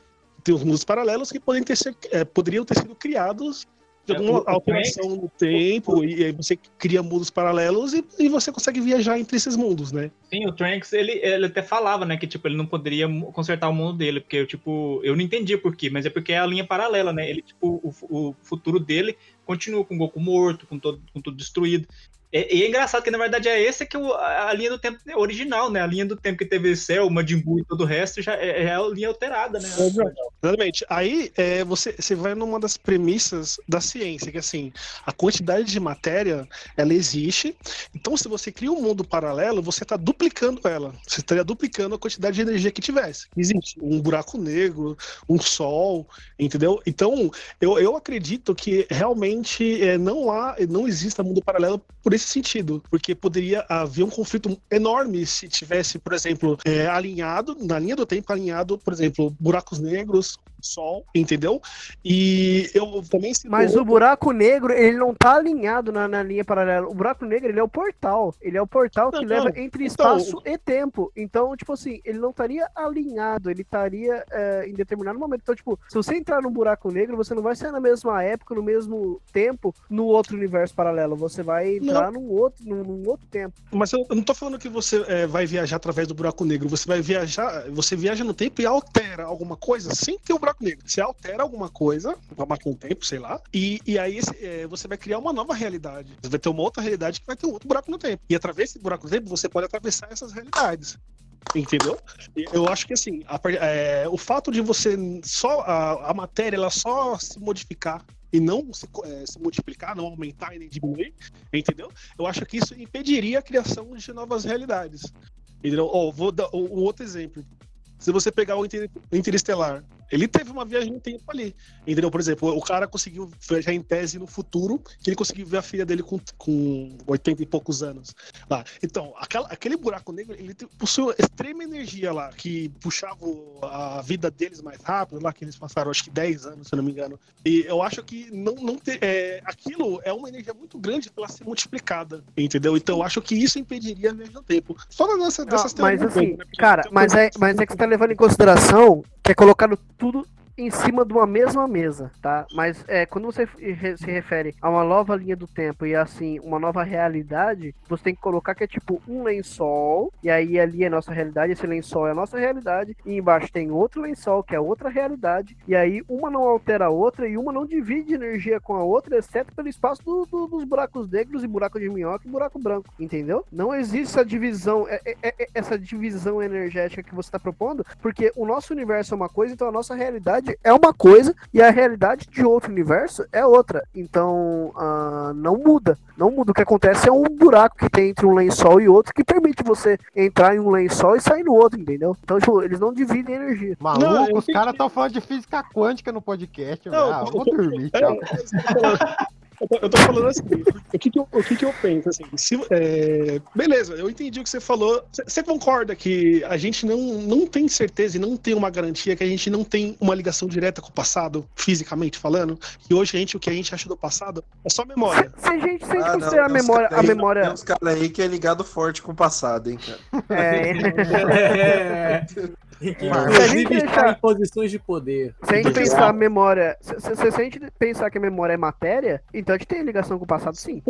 tem os mundos paralelos que podem ter, ser- é, poderiam ter sido criados É, alguma o- o alteração no tempo, e aí você cria mundos paralelos e, e você consegue viajar entre esses mundos, né? Sim, o Trunks, ele, ele até falava, né, que, tipo, ele não poderia consertar o mundo dele, porque, eu, tipo, eu não entendi por quê, mas é porque é a linha paralela, né, ele, tipo, o, o futuro dele continua com o Goku morto, com, todo, com tudo destruído, e, e é engraçado que, na verdade, é essa que é o- a, linha do tempo original, né, a linha do tempo que teve Cell, Majin Buu e todo o resto, já é, é a linha alterada, né. Exatamente. Aí é, você, você vai numa das premissas da ciência, que assim, a quantidade de matéria, ela existe. Então, se você cria um mundo paralelo, você está duplicando ela. Você estaria duplicando a quantidade de energia que tivesse. Existe um buraco negro, um sol, entendeu? Então, eu, eu acredito que realmente é, não há, não exista mundo paralelo por esse sentido, porque poderia haver um conflito enorme se tivesse, por exemplo, é, alinhado, na linha do tempo, alinhado, por exemplo, buracos negros, sol, entendeu? E eu também Mas o buraco negro, ele não tá alinhado na, na linha paralela. O buraco negro, ele é o portal. Ele é o portal que Não, leva entre Então, espaço e tempo. Então, tipo assim, ele não estaria alinhado, ele estaria é, em determinado momento. Então, tipo, se você entrar num buraco negro, você não vai ser na mesma época, no mesmo tempo, no outro universo paralelo. Você vai entrar num outro, num, num outro tempo. Mas eu, eu não tô falando que você é, vai viajar através do buraco negro. Você vai viajar, você viaja no tempo e altera alguma coisa sem ter o buraco negro. Você altera alguma coisa, uma máquina do tempo, sei lá, e, e aí esse, é, você vai criar uma nova realidade. Você vai ter uma outra realidade que vai ter um outro buraco no tempo. E através desse buraco no tempo, você pode atravessar essas realidades. Entendeu? Eu acho que assim, a é, o fato de você só a, a matéria ela só se modificar e não se, é, se multiplicar, não aumentar e nem diminuir, entendeu? Eu acho que isso impediria a criação de novas realidades. Entendeu? Ó, vou dar um um outro exemplo. Se você pegar o Interestelar, ele teve uma viagem no tempo ali. Entendeu? Por exemplo, o cara conseguiu viajar em tese no futuro, que ele conseguiu ver a filha dele com, com 80 e poucos anos. Lá. Então, aquela- aquele buraco negro, ele possui extrema energia lá, que puxava a vida deles mais rápido, lá que eles passaram acho que 10 anos, se eu não me engano. E eu acho que não, não ter, é, aquilo é uma energia muito grande para ser multiplicada, entendeu? Então eu acho que isso impediria a viagem no tempo. Só nessa, dessas Ah, mas assim, né? Porque cara, mas é, mas é que você tá levando em consideração é colocado tudo em cima de uma mesma mesa, tá? Mas é, quando você se refere a uma nova linha do tempo e assim, uma nova realidade, você tem que colocar que é tipo um lençol, e aí ali é nossa realidade, esse lençol é a nossa realidade, e embaixo tem outro lençol, que é outra realidade, e aí uma não altera a outra e uma não divide energia com a outra, exceto pelo espaço do- do- dos buracos negros e buraco de minhoca e buraco branco, entendeu? Não existe essa divisão, é- é- é- essa divisão energética que você está propondo, porque o nosso universo é uma coisa, então a nossa realidade é uma coisa e a realidade de outro universo é outra. Então, ah, não muda. Não muda. O que acontece é um buraco que tem entre um lençol e outro que permite você entrar em um lençol e sair no outro, entendeu? Então, tipo, eles não dividem energia. Maluco, os caras estão falando de física quântica no podcast. velho. Ah, vou dormir, É, tchau. Eu tô, eu tô falando assim, o que que eu, o que que eu penso, assim, se, é, beleza, eu entendi o que você falou, Você- concorda que a gente não, não tem certeza e não tem uma garantia que a gente não tem uma ligação direta com o passado, fisicamente falando, que hoje a gente, o que a gente acha do passado é só memória. Se se a gente Ah, não, a memória, cara a aí- memória... Tem uns caras aí que é ligado forte com o passado, hein, cara. É. Mas- inclusive, Se a gente está deixar- em posições de poder. Se a gente pensar a memória. Se, se- se a gente pensar que a memória é matéria, então a gente tem ligação com o passado, sim.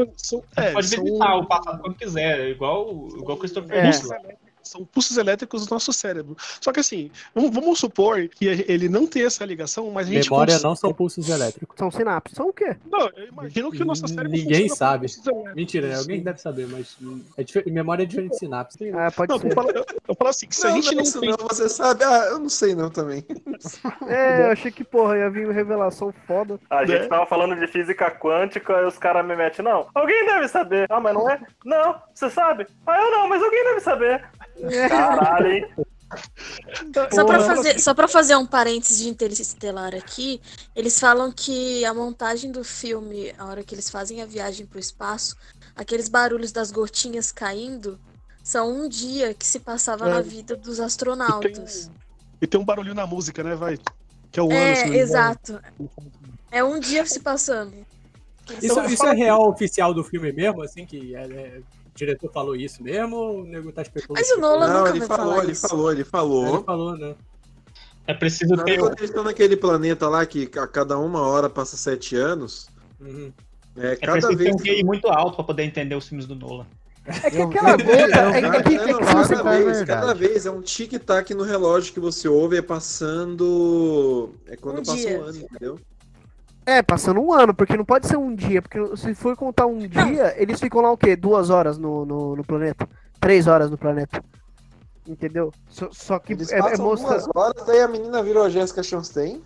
É, Pode visitar o passado quando quiser, igual, igual o Christopher É. Nolan. São pulsos elétricos do nosso cérebro. Só que assim, vamos, vamos supor que ele não tem essa ligação, mas a gente Memória não são pulsos elétricos. São sinapses. São o quê? Não, eu imagino que o nosso cérebro Ninguém sabe. Mentira, né? alguém deve saber, mas é difer- memória é diferente de sinapse. Ah, pode Não, ser. eu falo, eu, eu falo assim, que se a Não, gente não não tem não, você sabe? Ah, eu não sei não também. É, eu achei que, porra, ia vir uma revelação foda. A gente Né? tava falando de física quântica e os caras me metem, não, alguém deve saber. Ah, mas não é? Não, você sabe? Ah, eu não, mas alguém deve saber. Caralho, hein? Só pra, Porra. fazer, só pra fazer um parênteses de Interestelar aqui, eles falam que a montagem do filme, a hora que eles fazem a viagem pro espaço, aqueles barulhos das gotinhas caindo, são um dia que se passava É. na vida dos astronautas. E tem um barulho na música, né, vai? Que é o É, exato. É um dia se passando. Isso, isso é real oficial do filme mesmo, assim, que é- é- o diretor falou isso mesmo ou o nego tá especulando? Mas o Nolan Não, nunca ele vai falou, falar ele isso. falou, ele falou. Ele falou, né? É preciso Não, ter. quando eles estão naquele planeta lá que a cada uma hora passa sete anos, Uhum. é, É cada vez. um QI muito alto pra poder entender os filmes do Nolan. É que aquela gota. É, é que- é cada é vez, verdade. cada vez é um tic-tac no relógio que você ouve é passando. É quando Um passa dia. um ano, entendeu? É, passando um ano, porque não pode ser um dia, porque se for contar um dia, eles ficam lá o quê? Duas horas no, no, no planeta? Três horas no planeta. Entendeu? Só, só que Eles é, é passam mostra. duas horas, daí a menina virou a Jessica Chastain.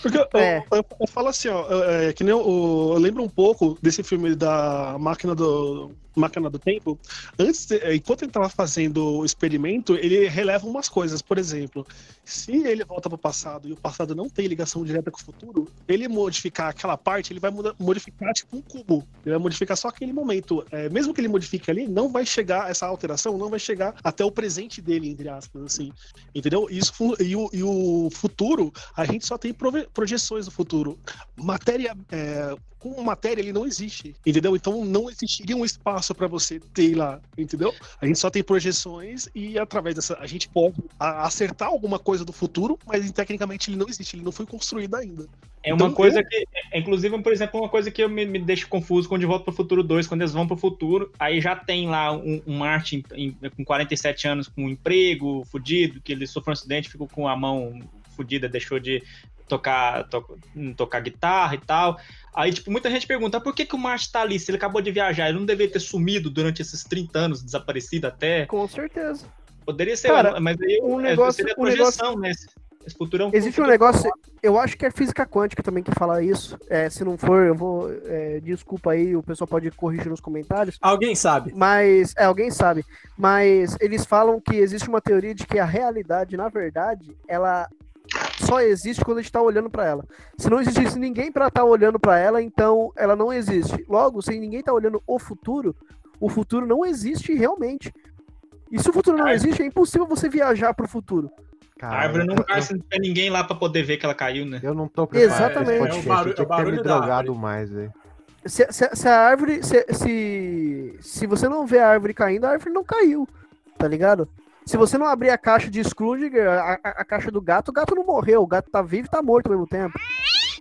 Porque eu, É. eu, eu falo assim, ó, é, que nem eu, eu lembro um pouco desse filme da máquina do máquina do tempo. Antes, é, enquanto ele estava fazendo o experimento, ele releva umas coisas. Por exemplo, se ele volta para o passado e o passado não tem ligação direta com o futuro, ele modificar aquela parte, ele vai modificar tipo um cubo. Ele vai modificar só aquele momento. É, mesmo que ele modifique ali, não vai chegar essa alteração, não vai chegar até o presente dele, entre aspas, assim. Entendeu? Isso, e, o, e o futuro, a gente só tem projeções do futuro. Matéria. é, com matéria ele não existe, entendeu? Então não existiria um espaço para você ter lá, entendeu? A gente só tem projeções e através dessa a gente pode acertar alguma coisa do futuro, mas tecnicamente ele não existe, ele não foi construído ainda. É uma Então, coisa eu- que, é, inclusive, por exemplo, uma coisa que eu me, me deixo confuso quando De Volta para o Futuro 2, quando eles vão para o futuro, aí já tem lá um, um Martin em- com 47 anos com um emprego fudido, que ele sofreu um acidente, ficou com a mão fudida, deixou de tocar, to- tocar guitarra e tal. Aí, tipo, muita gente pergunta, por que, que o Martin tá ali? Se ele acabou de viajar, ele não deveria ter sumido durante esses 30 anos, desaparecido até? Com certeza. Poderia ser, Cara, mas aí um é, negócio- seria um projeção, né? Esse, futuro é um Existe um futuro- negócio, eu acho que é física quântica também que fala isso. É, se não for, eu vou. é, desculpa aí, o pessoal pode corrigir nos comentários. Alguém sabe. Mas, é, alguém sabe. Mas eles falam que existe uma teoria de que a realidade, na verdade, ela só existe quando a gente tá olhando para ela. Se não existisse ninguém para estar olhando para ela, então ela não existe. Logo, se ninguém tá olhando o futuro, o futuro não existe realmente. E se o futuro não existe, é impossível você viajar pro futuro. A árvore não cai se não tiver ninguém lá pra poder ver que ela caiu, né? Eu não tô preparado Exatamente. podcast, É o barulho- eu tinha é o que ter me drogado mais, velho. Se, se- se a árvore. Se, se, se você não vê a árvore caindo, a árvore não caiu. Tá ligado? Se você não abrir a caixa de Scrooge, a, a- caixa do gato, o gato não morreu. O gato tá vivo e tá morto ao mesmo tempo.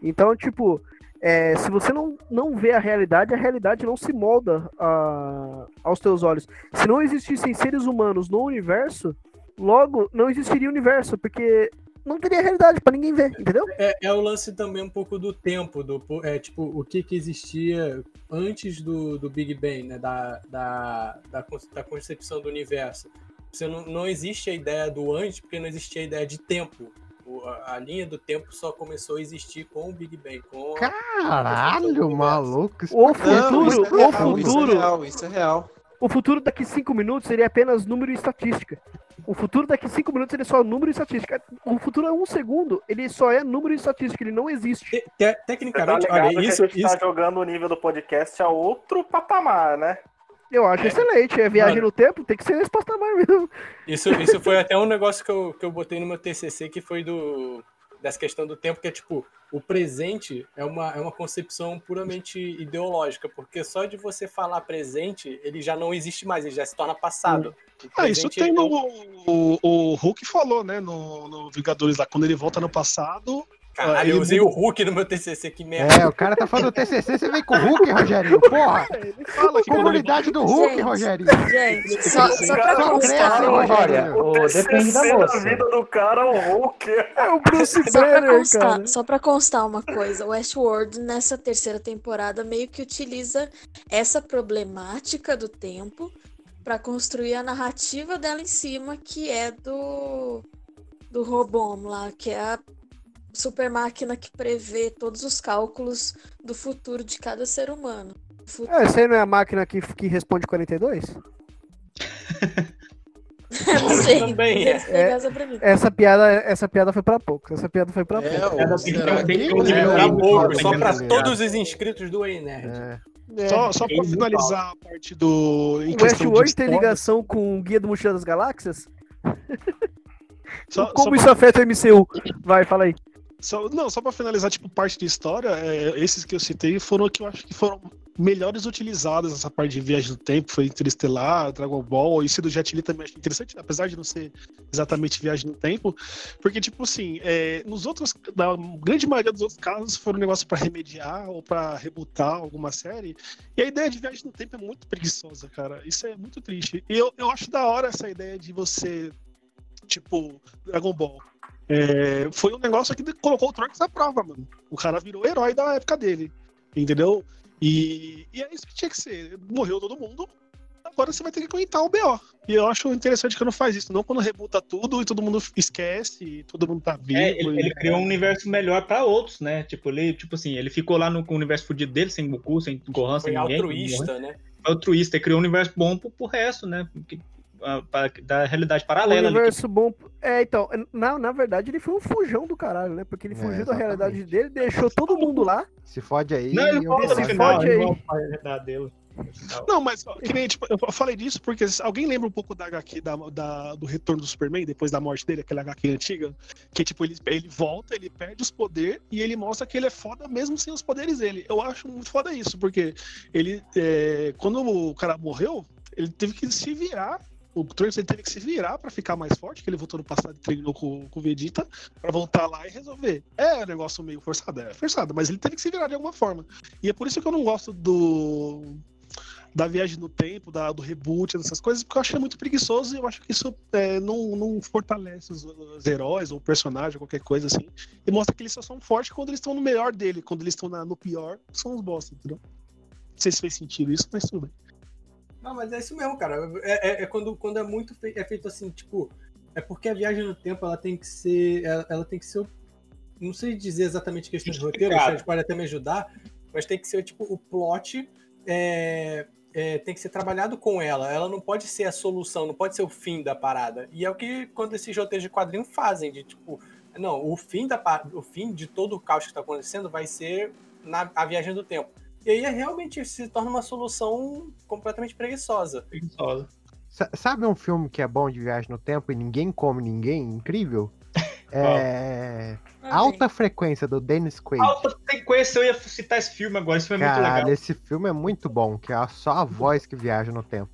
Então, tipo, é, se você não, não vê a realidade, a realidade não se molda a- aos teus olhos. Se não existissem seres humanos no universo, logo não existiria universo, porque não teria realidade pra ninguém ver, entendeu? É, é o lance também um pouco do tempo, do é, tipo, o que, que existia antes do, do Big Bang, né? Da, da, da, da concepção do universo. Você não, não existe a ideia do antes, porque não existia a ideia de tempo. O- a, a linha do tempo só começou a existir com o Big Bang. Com a- Caralho, maluco. isso O futuro, Isso é o real, futuro. isso é real. Isso é real. O futuro daqui cinco minutos seria apenas número e estatística. O futuro daqui cinco minutos ele é só número e estatística. O futuro é um segundo, ele só é número e estatística, ele não existe. Te- tá tecnicamente, ligado olha, que isso, a gente isso, tá jogando o nível do podcast a outro patamar, né? Eu acho excelente. É viagem Mano. no tempo, tem que ser esse patamar mesmo. Isso, isso foi até um negócio que eu, que eu botei no meu TCC, que foi do dessa questão do tempo, que é tipo, o presente é uma, é uma concepção puramente ideológica, porque só de você falar presente, ele já não existe mais, ele já se torna passado. O Ah, isso tem é no. O, o Hulk falou, né? No, no Vingadores lá, quando ele volta no passado. Caralho, ele eu usei o Hulk no meu TCC, que merda. É, o cara tá falando do TCC, você vem com o Hulk, Rogerinho, porra. Fala que quando Comunidade do Hulk, Gente, Rogerinho. Gente, só, só pra constar. Rogerinho. o, depende da moça. vida do cara é o Hulk. É o Bruce Só pra, Banner, constar, cara. só pra constar uma coisa, o Westworld nessa terceira temporada meio que utiliza essa problemática do tempo pra construir a narrativa dela em cima, que é do do Robom lá, que é a super máquina que prevê todos os cálculos do futuro de cada ser humano. Fu- É, essa aí não é a máquina que, que responde 42? Não sei. Também é. Explica essa piada, essa piada foi pra poucos. Essa piada foi pra É, poucos. será que- que- Pra pouco, que- só pra que- todos os inscritos do Ei Nerd. É. Só, só pra Ele finalizar a parte do. Em O Westworld tem ligação com o Guia do Mochila das Galáxias? Só, Como só isso afeta o MCU? Vai, fala aí. Só, não, só pra finalizar, tipo, parte de história, é, esses que eu citei foram que eu acho que foram melhores utilizados nessa parte de viagem no tempo, foi Interestelar, Dragon Ball, esse do Jet Li também achei interessante, apesar de não ser exatamente viagem no tempo, porque, tipo assim, é, nos outros, na grande maioria dos outros casos, foram um negócio pra remediar ou pra rebutar alguma série, e a ideia de viagem no tempo é muito preguiçosa, cara, isso é muito triste. E eu, eu acho da hora essa ideia de você, tipo, Dragon Ball, é, foi um negócio que colocou o Trunks à prova, mano. O cara virou herói da época dele. Entendeu? E, e é isso que tinha que ser. Morreu todo mundo. agora você vai ter que aguentar o BO. E eu acho interessante que não faz isso, não quando rebuta tudo e todo mundo esquece, e todo mundo tá vivo. É, ele, e- ele criou um universo melhor pra outros, né? Tipo, ele, tipo assim, ele ficou lá no com o universo fudido dele, sem Goku, sem Gohan, Foi sem ninguém. altruísta, né? Foi altruísta, ele criou um universo bom pro, pro resto, né? Da realidade O paralela ali. universo bom. É, então, na, na verdade, ele foi um fujão do caralho, né? Porque ele É, fugiu da exatamente. realidade dele, deixou todo mundo lá. Se fode aí. Não, ele volta no final, fode aí. dele. Não, mas que nem, tipo, eu falei disso porque alguém lembra um pouco da HQ da, da- do retorno do Superman, depois da morte dele, aquela HQ antiga? Que tipo, ele, ele volta, ele perde os poderes e ele mostra que ele é foda mesmo sem os poderes dele. Eu acho muito foda isso, porque ele. é, quando o cara morreu, ele teve que se virar. O Trunks ele teve que se virar pra ficar mais forte, que ele voltou no passado e treinou com, com o Vegeta, pra voltar lá e resolver. É um negócio meio forçado, é forçado, mas ele teve que se virar de alguma forma. E é por isso que eu não gosto do da viagem no tempo, da, do reboot, dessas coisas, porque eu acho que é muito preguiçoso e eu acho que isso é, não, não fortalece os, os heróis ou o personagem, qualquer coisa assim. E mostra que eles só são fortes quando eles estão no melhor dele, quando eles estão no pior, são os bosta, entendeu? Não sei se fez sentido isso, mas tudo bem. Não, mas é isso mesmo, cara. É, é- é quando, quando é muito fei- é feito assim, tipo, é porque a viagem no tempo ela tem que ser. Ela, ela tem que ser. Não sei dizer exatamente questão de roteiro, vocês podem até me ajudar, mas tem que ser tipo o plot. é, é, tem que ser trabalhado com ela. Ela não pode ser a solução, não pode ser o fim da parada. E é o que quando esses roteiros de quadrinho fazem, de tipo, não, o fim da o fim de todo o caos que está acontecendo vai ser na a viagem do tempo. E aí é realmente se torna uma solução completamente preguiçosa. Preguiçosa. Sa- Sabe um filme que é bom de viagem no tempo e ninguém come ninguém? Incrível? É. Alta Frequência, do Dennis Quaid. Alta sequência, eu ia citar esse filme agora, esse filme é muito Caralho, legal. esse filme é muito bom, que é só a voz que viaja no tempo.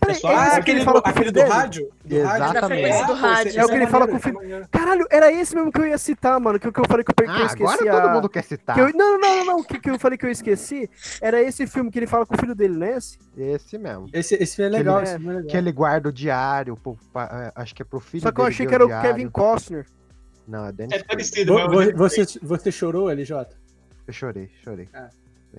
Peraí, só- é Ah, aquele, ele fala do, com o aquele filho do dele? rádio? Do Exatamente. Da frequência do Ah, rádio. É o que ele fala com o filho. Caralho, era esse mesmo que eu ia citar, mano. Que, que eu falei que eu, que eu Ah, esqueci. agora todo a- mundo quer citar. que eu- Não, não, não, não. Que, que eu falei que eu esqueci. Era esse filme que ele fala com o filho dele, né? Esse? Esse mesmo. Esse, esse filme é legal, ele- esse filme é legal. Que ele guarda o diário, pro- é, acho que é pro filho Só que eu achei que era o diário. Kevin Costner. Não, é Dennis É parecido, mas vo- Você, você chorou, LJ? Eu chorei, chorei. Ah.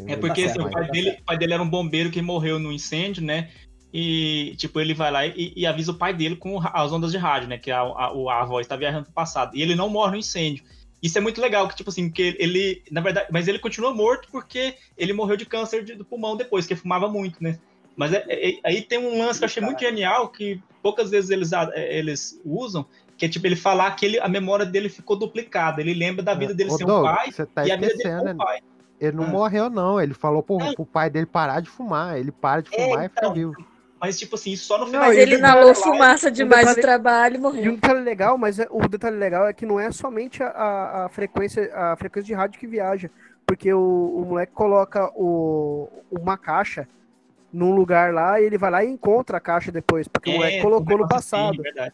É porque assim, o, pai dele, pai dele era um bombeiro que morreu no incêndio, né? E, tipo, ele vai lá e, e avisa o pai dele com as ondas de rádio, né? Que a, a, o- a voz tá viajando pro passado. E ele não morre no incêndio. Isso é muito legal, que, tipo assim, que ele, na verdade, mas ele continua morto porque ele morreu de câncer de- do pulmão depois, que fumava muito, né? Mas é- é- aí tem um lance que eu achei muito genial, que poucas vezes eles, é, eles usam, que é tipo ele falar que ele, a memória dele ficou duplicada. Ele lembra da vida dele Ô, ser um Doug, pai tá e a vida dele ser um pai. Ele não Ah. morreu, não. Ele falou pro, pro pai dele parar de fumar. Ele para de É, fumar e fica então, vivo. Mas, tipo assim, só no final. Mas ele o inalou lá- fumaça demais detalhe- no trabalho e E um morreu. detalhe legal, mas é- o detalhe legal é que não é somente a, a, frequência a frequência de rádio que viaja, porque o, o moleque coloca o, uma caixa num lugar lá e ele vai lá e encontra a caixa depois, porque o moleque colocou no passado. É, verdade.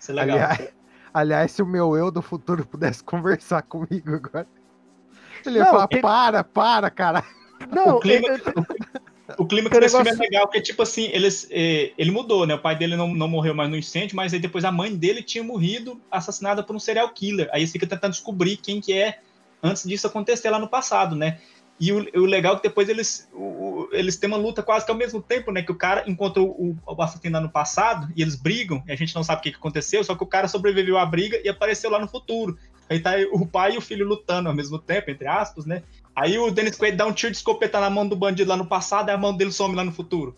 Isso é legal. Aliás, aliás, se o meu eu do futuro pudesse conversar comigo agora, ele ia Não, falar: tem- para, para, cara. Não, o clima, eu- eu- o clima Tem desse um filme é negócio- legal, porque, tipo assim, eles, eh, ele mudou, né? O pai dele não, não morreu mais no incêndio, mas aí depois a mãe dele tinha morrido assassinada por um serial killer. Aí eles ficam tentando descobrir quem que é antes disso acontecer lá no passado, né? E o, o legal é que depois eles, o- o- eles têm uma luta quase que ao mesmo tempo, né? Que o cara encontrou o, o assassino lá no passado e eles brigam, e a gente não sabe o que, que aconteceu, só que o cara sobreviveu à briga e apareceu lá no futuro. Aí tá o pai e o filho lutando ao mesmo tempo, entre aspas, né? Aí o Dennis Quaid dá um tiro de escopeta na mão do bandido lá no passado e a mão dele some lá no futuro.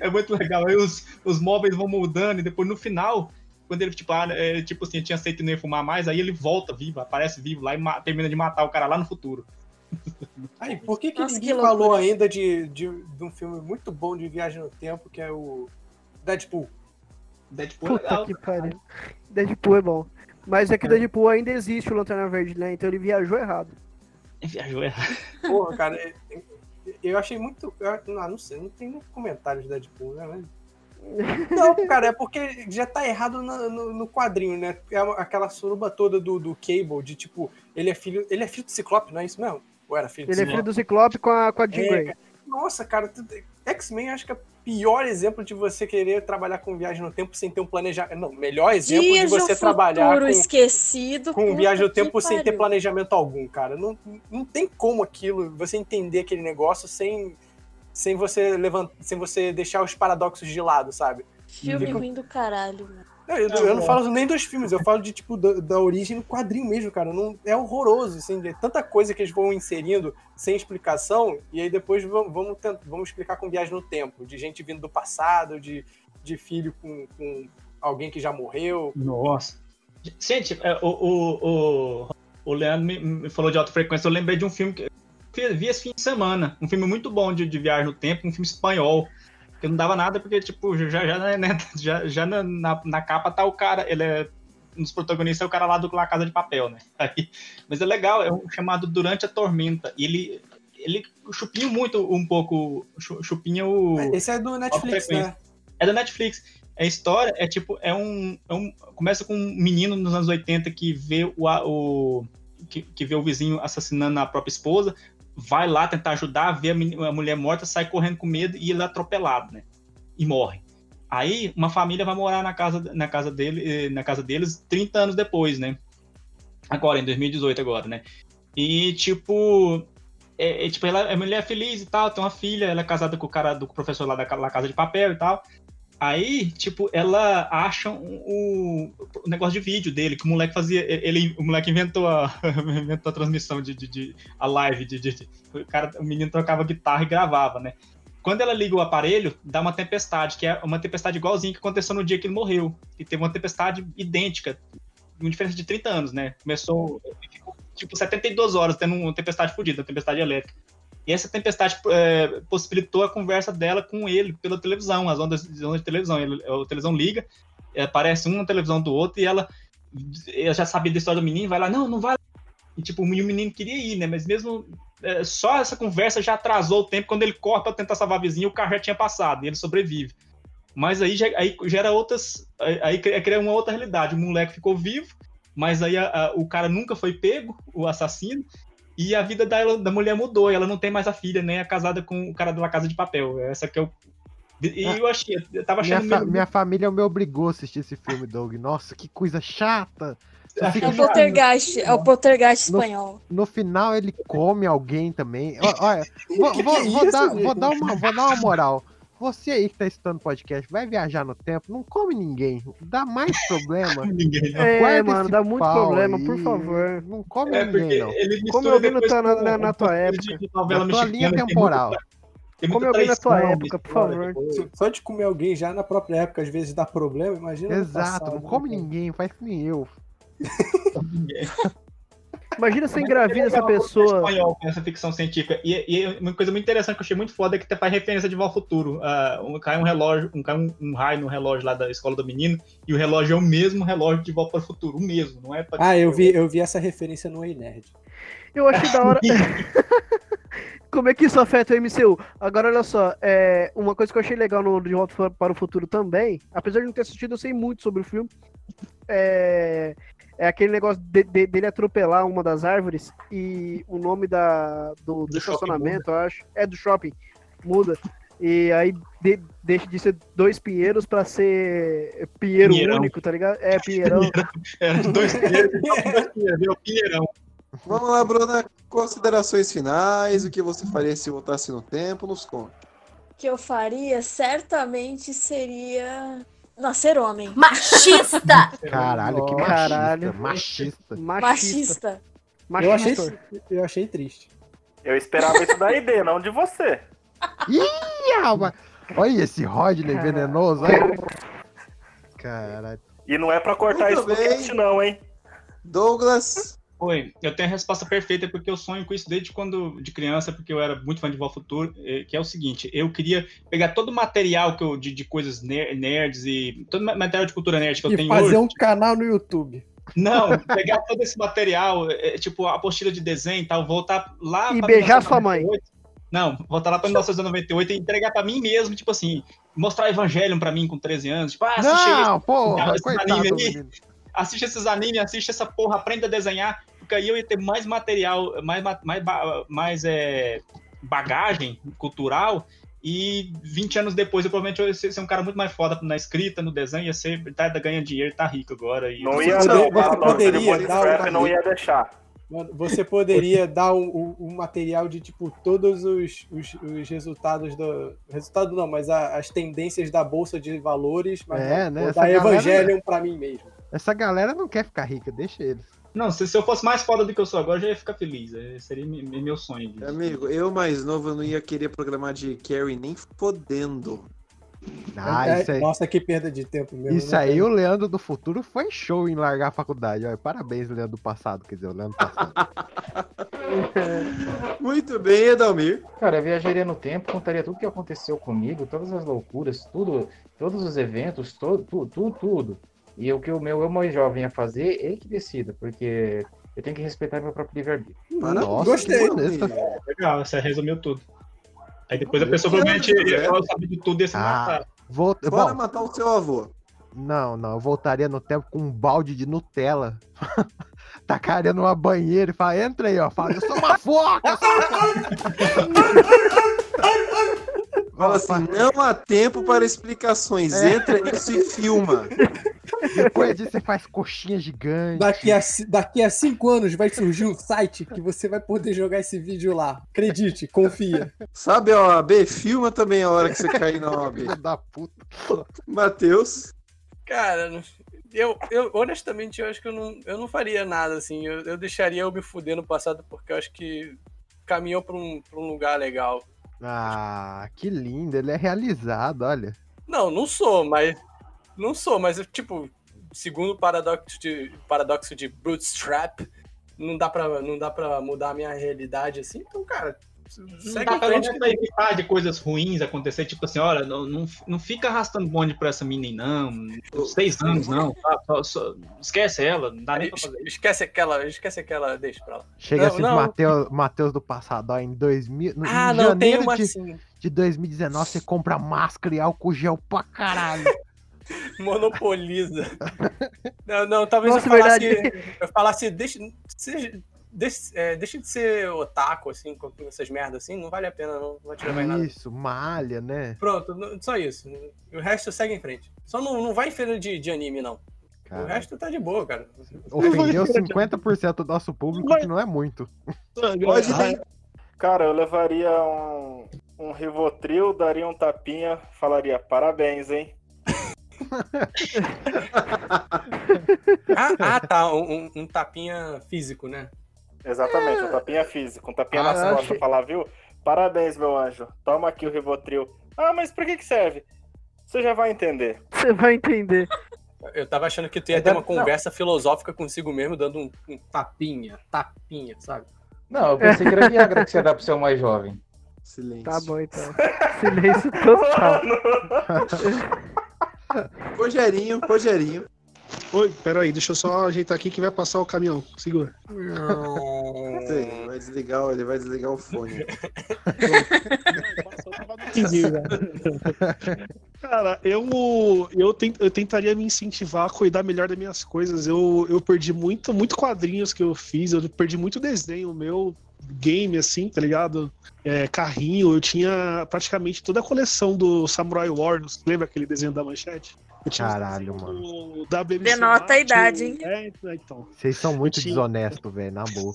é muito legal. Aí os, os móveis vão mudando e depois no final, quando ele, tipo, ah, é, tipo assim, tinha aceito e não ia fumar mais, aí ele volta vivo, aparece vivo lá e termina de matar o cara lá no futuro. Aí, por que, que Nossa, ninguém que falou ainda de, de, de um filme muito bom de viagem no tempo, que é o Deadpool? Deadpool é Puta legal. que pariu. Deadpool é bom. Mas é que o Deadpool ainda existe o Lanterna Verde, né? Então ele viajou errado. Viajou errado. Porra, cara, é- é- eu achei muito. eu- não, não sei, não tem nem comentário de Deadpool, né? Não, cara, é porque já tá errado na- no, no quadrinho, né? É aquela suruba toda do, do Cable, de tipo, ele é filho. Ele é filho do Ciclope, não é isso mesmo? Ou era filho do Ele é filho do Ciclope com a, com a Jean É, Grey. cara. Nossa, cara, tu- X-Men acho que é o pior exemplo de você querer trabalhar com viagem no tempo sem ter um planejamento. Não, melhor exemplo Dias de você trabalhar com, esquecido. com viagem no tempo sem ter planejamento algum, cara. Não, não tem como aquilo, você entender aquele negócio sem sem você levantar, sem você deixar os paradoxos de lado, sabe? Filme Fica- ruim do caralho, mano. Não, eu, eu não falo nem dos filmes, eu falo de tipo da, da origem do quadrinho mesmo, cara. Não, é horroroso, assim, de tanta coisa que eles vão inserindo sem explicação, e aí depois vamos, vamos, vamos explicar com viagem no tempo, de gente vindo do passado, de, de filho com, com alguém que já morreu. Nossa. Gente, é, o, o, o, o Leandro me, me falou de alta frequência, eu lembrei de um filme que eu vi esse fim de semana. Um filme muito bom de, de viagem no tempo, um filme espanhol. Que não dava nada, porque, tipo, já, já, né, já, já na, na, na capa tá o cara, ele é. Um dos protagonistas é o cara lá do La Casa de Papel, né? Aí, mas é legal, é um chamado Durante a Tormenta. E ele, ele chupinha muito um pouco. chu- Chupinha o. Esse é do Netflix, né? É da Netflix. A história é tipo, é um, é um- Começa com um menino nos anos 80 que vê o. o que, que vê o vizinho assassinando a própria esposa, vai lá tentar ajudar, vê a, mulher morta, sai correndo com medo e ele é atropelado, né? E morre. Aí uma família vai morar na casa, na casa, dele, eh, na casa deles 30 anos depois, né? Agora, em 2018 agora, né? E tipo. É, é, tipo, ela é mulher feliz e tal, tem uma filha, ela é casada com o cara do professor lá da La Casa de Papel e tal. Aí, tipo, ela acha o negócio de vídeo dele, que o moleque fazia. Ele, o moleque inventou a, inventou a transmissão de, de, de- a live. De, de- o, cara, o menino tocava guitarra e gravava, né? Quando ela liga o aparelho, dá uma tempestade, que é uma tempestade igualzinha que aconteceu no dia que ele morreu. E teve uma tempestade idêntica, com diferença de 30 anos, né? Começou, tipo, 72 horas tendo uma tempestade fodida, uma tempestade elétrica. E essa tempestade é, possibilitou a conversa dela com ele pela televisão, as ondas, as ondas de televisão. Ele, a televisão liga, é, aparece um na televisão do outro e ela, ela já sabia da história do menino, vai lá, não, não vai. E tipo, o menino queria ir, né? Mas mesmo é, só essa conversa já atrasou o tempo. Quando ele corre pra tentar salvar a vizinha, o carro já tinha passado e ele sobrevive. Mas aí, aí gera outras. Aí, cria uma outra realidade. O moleque ficou vivo, mas aí a- a- o cara nunca foi pego, o assassino. E a vida da, da mulher mudou, e ela não tem mais a filha, nem é casada com o cara da Casa de Papel. Essa que é o. E eu achei, eu tava Minha, achando fa- meio- minha família me obrigou a assistir esse filme, Doug. Nossa, que coisa chata. É fica o poltergeist, é o poltergeist No- espanhol. No final ele come alguém também. Olha, vou, vou- é vou dar, vou, dar uma, vou dar uma moral. Você aí que tá escutando podcast, vai viajar no tempo, não come ninguém. Dá mais problema. Ninguém, É, Guarda mano, dá muito problema, aí. por favor. Não come É, ninguém, não. Come alguém na depois tua, com na, na tua época. Na tua linha temporal. Come alguém na tua época, por favor. Só de comer alguém já na própria época, às vezes dá problema, imagina. no Exato, passado, não né, come cara? ninguém, faz que nem eu. Imagina você engravida essa pessoa. espanhol com essa ficção científica. E, e uma coisa muito interessante que eu achei muito foda é que faz referência de Volta ao Futuro. Um, cai um relógio, um, cai um, um raio no relógio lá da escola do menino, e o relógio é o mesmo relógio de Volta para o Futuro, o mesmo, não é? pra- Ah, eu vi, eu vi essa referência no Ei Nerd. Eu achei da hora. Como é que isso afeta o MCU? Agora, olha só, é, uma coisa que eu achei legal no De Volta para o Futuro também, apesar de não ter assistido, eu sei muito sobre o filme, é, é aquele negócio de- de- dele atropelar uma das árvores e o nome da, do, do Do estacionamento, eu acho, é do shopping, muda. E aí de- deixa de ser dois pinheiros pra ser pinheiro Pinheirão. único, tá ligado? É, pinheirão. É, dois pinheiros, dois pinheiros, é o Pinheirão. Vamos lá, Bruna. Considerações finais, o que você faria se voltasse no tempo, nos conta. O que eu faria certamente seria nascer homem. Machista! Caralho, que machista. Caralho. Machista. Machista. Eu achei, Machista. eu achei triste. Eu esperava isso da ID, não de você. Ih, rapaz. Olha esse Rodney venenoso. Olha. Caralho. E não é pra cortar Muito isso bem. cast, não, hein? Douglas. Oi, eu tenho a resposta perfeita porque eu sonho com isso desde quando de criança, porque eu era muito fã de Volta Futuro, eh, que é o seguinte, eu queria pegar todo o material que eu, de, de coisas ner- nerds e todo o material de cultura nerd que eu E tenho fazer hoje. um canal no YouTube. Não, pegar todo esse material, eh, tipo a apostila de desenho e tal, voltar lá E beijar sua mãe. 1998. Não, voltar lá pra 1998 e entregar pra mim mesmo, tipo assim, mostrar Evangelion pra mim com 13 anos, tipo, ah, Não, porra, esse coitado anime aí menino. Assiste esses animes, assiste essa porra, aprenda a desenhar, porque aí eu ia ter mais material, mais, ma- mais, mais é, bagagem cultural, e 20 anos depois eu provavelmente eu ia ser um cara muito mais foda na escrita, no desenho, ia ser, tá ganhando dinheiro, tá rico agora. E Não Você ia não, você o paradoxo de poderia Bootstrap dar uma- não ia deixar. Mano, você poderia dar um, um- um material de, tipo, todos os, os, os resultados do. Resultado não, mas a- as tendências da Bolsa de Valores, mas É, né? Dar galera- Evangelion pra mim mesmo. Essa galera não quer ficar rica, deixa eles. Não, se, se eu fosse mais foda do que eu sou agora, eu já ia ficar feliz. É, seria me- me- meu sonho. disso. Amigo, eu mais novo, eu não ia querer programar de carry nem fodendo. Ah, É, isso aí. Nossa, que perda de tempo mesmo. Isso né, aí, o Leandro do futuro foi show em largar a faculdade. Olha, parabéns, Leandro do passado, quer dizer, o Leandro passado. Muito bem, Edalmir. Cara, eu viajaria no tempo, contaria tudo que aconteceu comigo, todas as loucuras, tudo, todos os eventos, todo, tudo, tudo, tudo. E o que o meu eu mais jovem ia fazer, ele que decida, porque eu tenho que respeitar meu próprio livre-arbítrio. Nossa, Gostei. Legal, você resumiu tudo. Aí depois a Eu pessoa provavelmente ela sabe de tudo desse Ah, matar. Vou... Bora Bom, matar o seu avô. não, não, eu voltaria no tempo com um balde de Nutella. Tacaria numa banheira e fala, entra aí, ó. Fala, eu sou uma foca, eu sou uma Fala assim, não há tempo para explicações. É. Entra nisso e filma. Depois disso você faz coxinha gigante. Daqui a, daqui a cinco anos vai surgir um site que você vai poder jogar esse vídeo lá. Acredite, confia. Sabe a OAB? Filma também a hora que você cair na OAB. Da puta. Matheus. Cara, eu, eu honestamente eu acho que eu não, eu não faria nada assim. Eu, eu deixaria eu me fuder no passado porque eu acho que caminhou pra um, pra um lugar legal. Ah, que lindo, ele é realizado, olha. Não, não sou, mas. Não sou, mas tipo, segundo o paradoxo de, paradoxo de Bootstrap, não dá, pra, não dá pra mudar a minha realidade assim. Então, cara, segue dá em frente. pra evitar de coisas ruins acontecer, tipo assim, olha, não, não, não fica arrastando bonde pra essa menina, não. Seis anos, não. tá? Só- só- esquece ela, não dá nem pra fazer. Esquece aquela, esquece aquela, deixa pra lá. Chega Não, assim, não. Mateus, Mateus do passado, ó, em 2000. no- Ah, em não, tem uma de, assim. de 2019 você compra máscara e álcool gel pra caralho. Monopoliza. não, não, talvez Nossa, eu falasse. verdade. Eu falasse, deixa, seja- deixa, é, deixa de ser otaku, assim, com essas merdas assim, não vale a pena, não, não vai te levar em nada. Isso, malha, né? Pronto, não- só isso. O resto segue em frente. Só não, não vai em feira de, de anime, não. O Cara, resto tá de boa, cara. ofendeu 50% do nosso público, que não é muito. Pode ir. Cara, eu levaria um, um Rivotril, daria um tapinha, falaria parabéns, hein? Ah, ah, tá. Um- um tapinha físico, né? Exatamente, um tapinha físico, um tapinha Ah, nas eu costas, achei- falar, viu? Parabéns, meu anjo. Toma aqui o Rivotril. Ah, mas pra que que serve? Você já vai entender. Você vai entender. Eu tava achando que tu ia ter uma conversa filosófica consigo mesmo, dando um, um tapinha, tapinha, sabe? Não, eu pensei que era Viagra que você ia dar pro seu mais jovem. Silêncio. Tá bom, então. Silêncio total. Rogerinho, Rogerinho. Oi, peraí, deixa eu só ajeitar aqui que vai passar o caminhão. Segura. Sei, vai desligar, ele vai desligar o fone. Cara, eu, eu, tent- eu tentaria me incentivar a cuidar melhor das minhas coisas. Eu, eu perdi muito, muito quadrinhos que eu fiz, eu perdi muito desenho meu, game, assim, tá ligado? É, carrinho, eu tinha praticamente toda a coleção do Samurai Warriors. Lembra aquele desenho da manchete? Eu Caralho, mano. do WMC Denota a idade, hein? É, então. Vocês são muito tinha- desonestos, velho, na boa.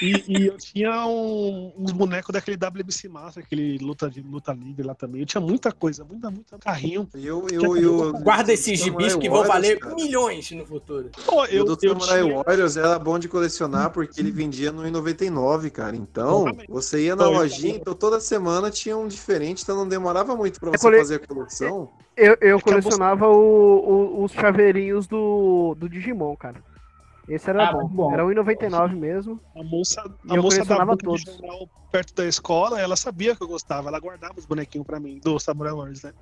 E, e eu tinha um- uns bonecos daquele WMC Master, aquele luta, de- luta livre lá também. Eu tinha muita coisa, muita, muita carrinho. Eu, eu, eu, Guarda esses gibis que vão valer cara. milhões no futuro. Pô, E o do eu Samurai tinha- Warriors era bom de colecionar porque ele vendia no 1,99, cara. Então, você ia na eu- lojinha, então toda semana tinha um diferente, então não demorava muito pra É você cole- fazer a coleção. Eu, eu colecionava o- o- os chaveirinhos do, do Digimon, cara. Esse era Ah, bom. bom. Era 1,99 mesmo. A moça, a moça da banca todos. perto da escola, ela sabia que eu gostava, ela guardava os bonequinhos pra mim, do Samurai Warriors, né?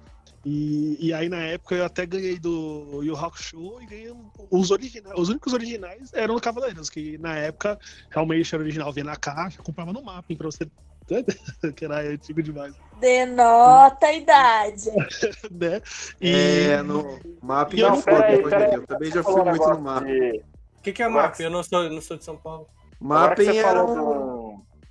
E, e aí, na época, eu até ganhei do Yu Hakusho e ganhei os originais. Os únicos originais eram do Cavaleiros, que na época realmente era original, vinha na caixa, comprava no mapping pra você. que era antigo demais, Denota a idade. né? É, no mapa e eu não não- foi. Eu também já fui muito no de- O que, que é Agora MAP? Eu não sou, não sou de São Paulo. Mapping era falou um-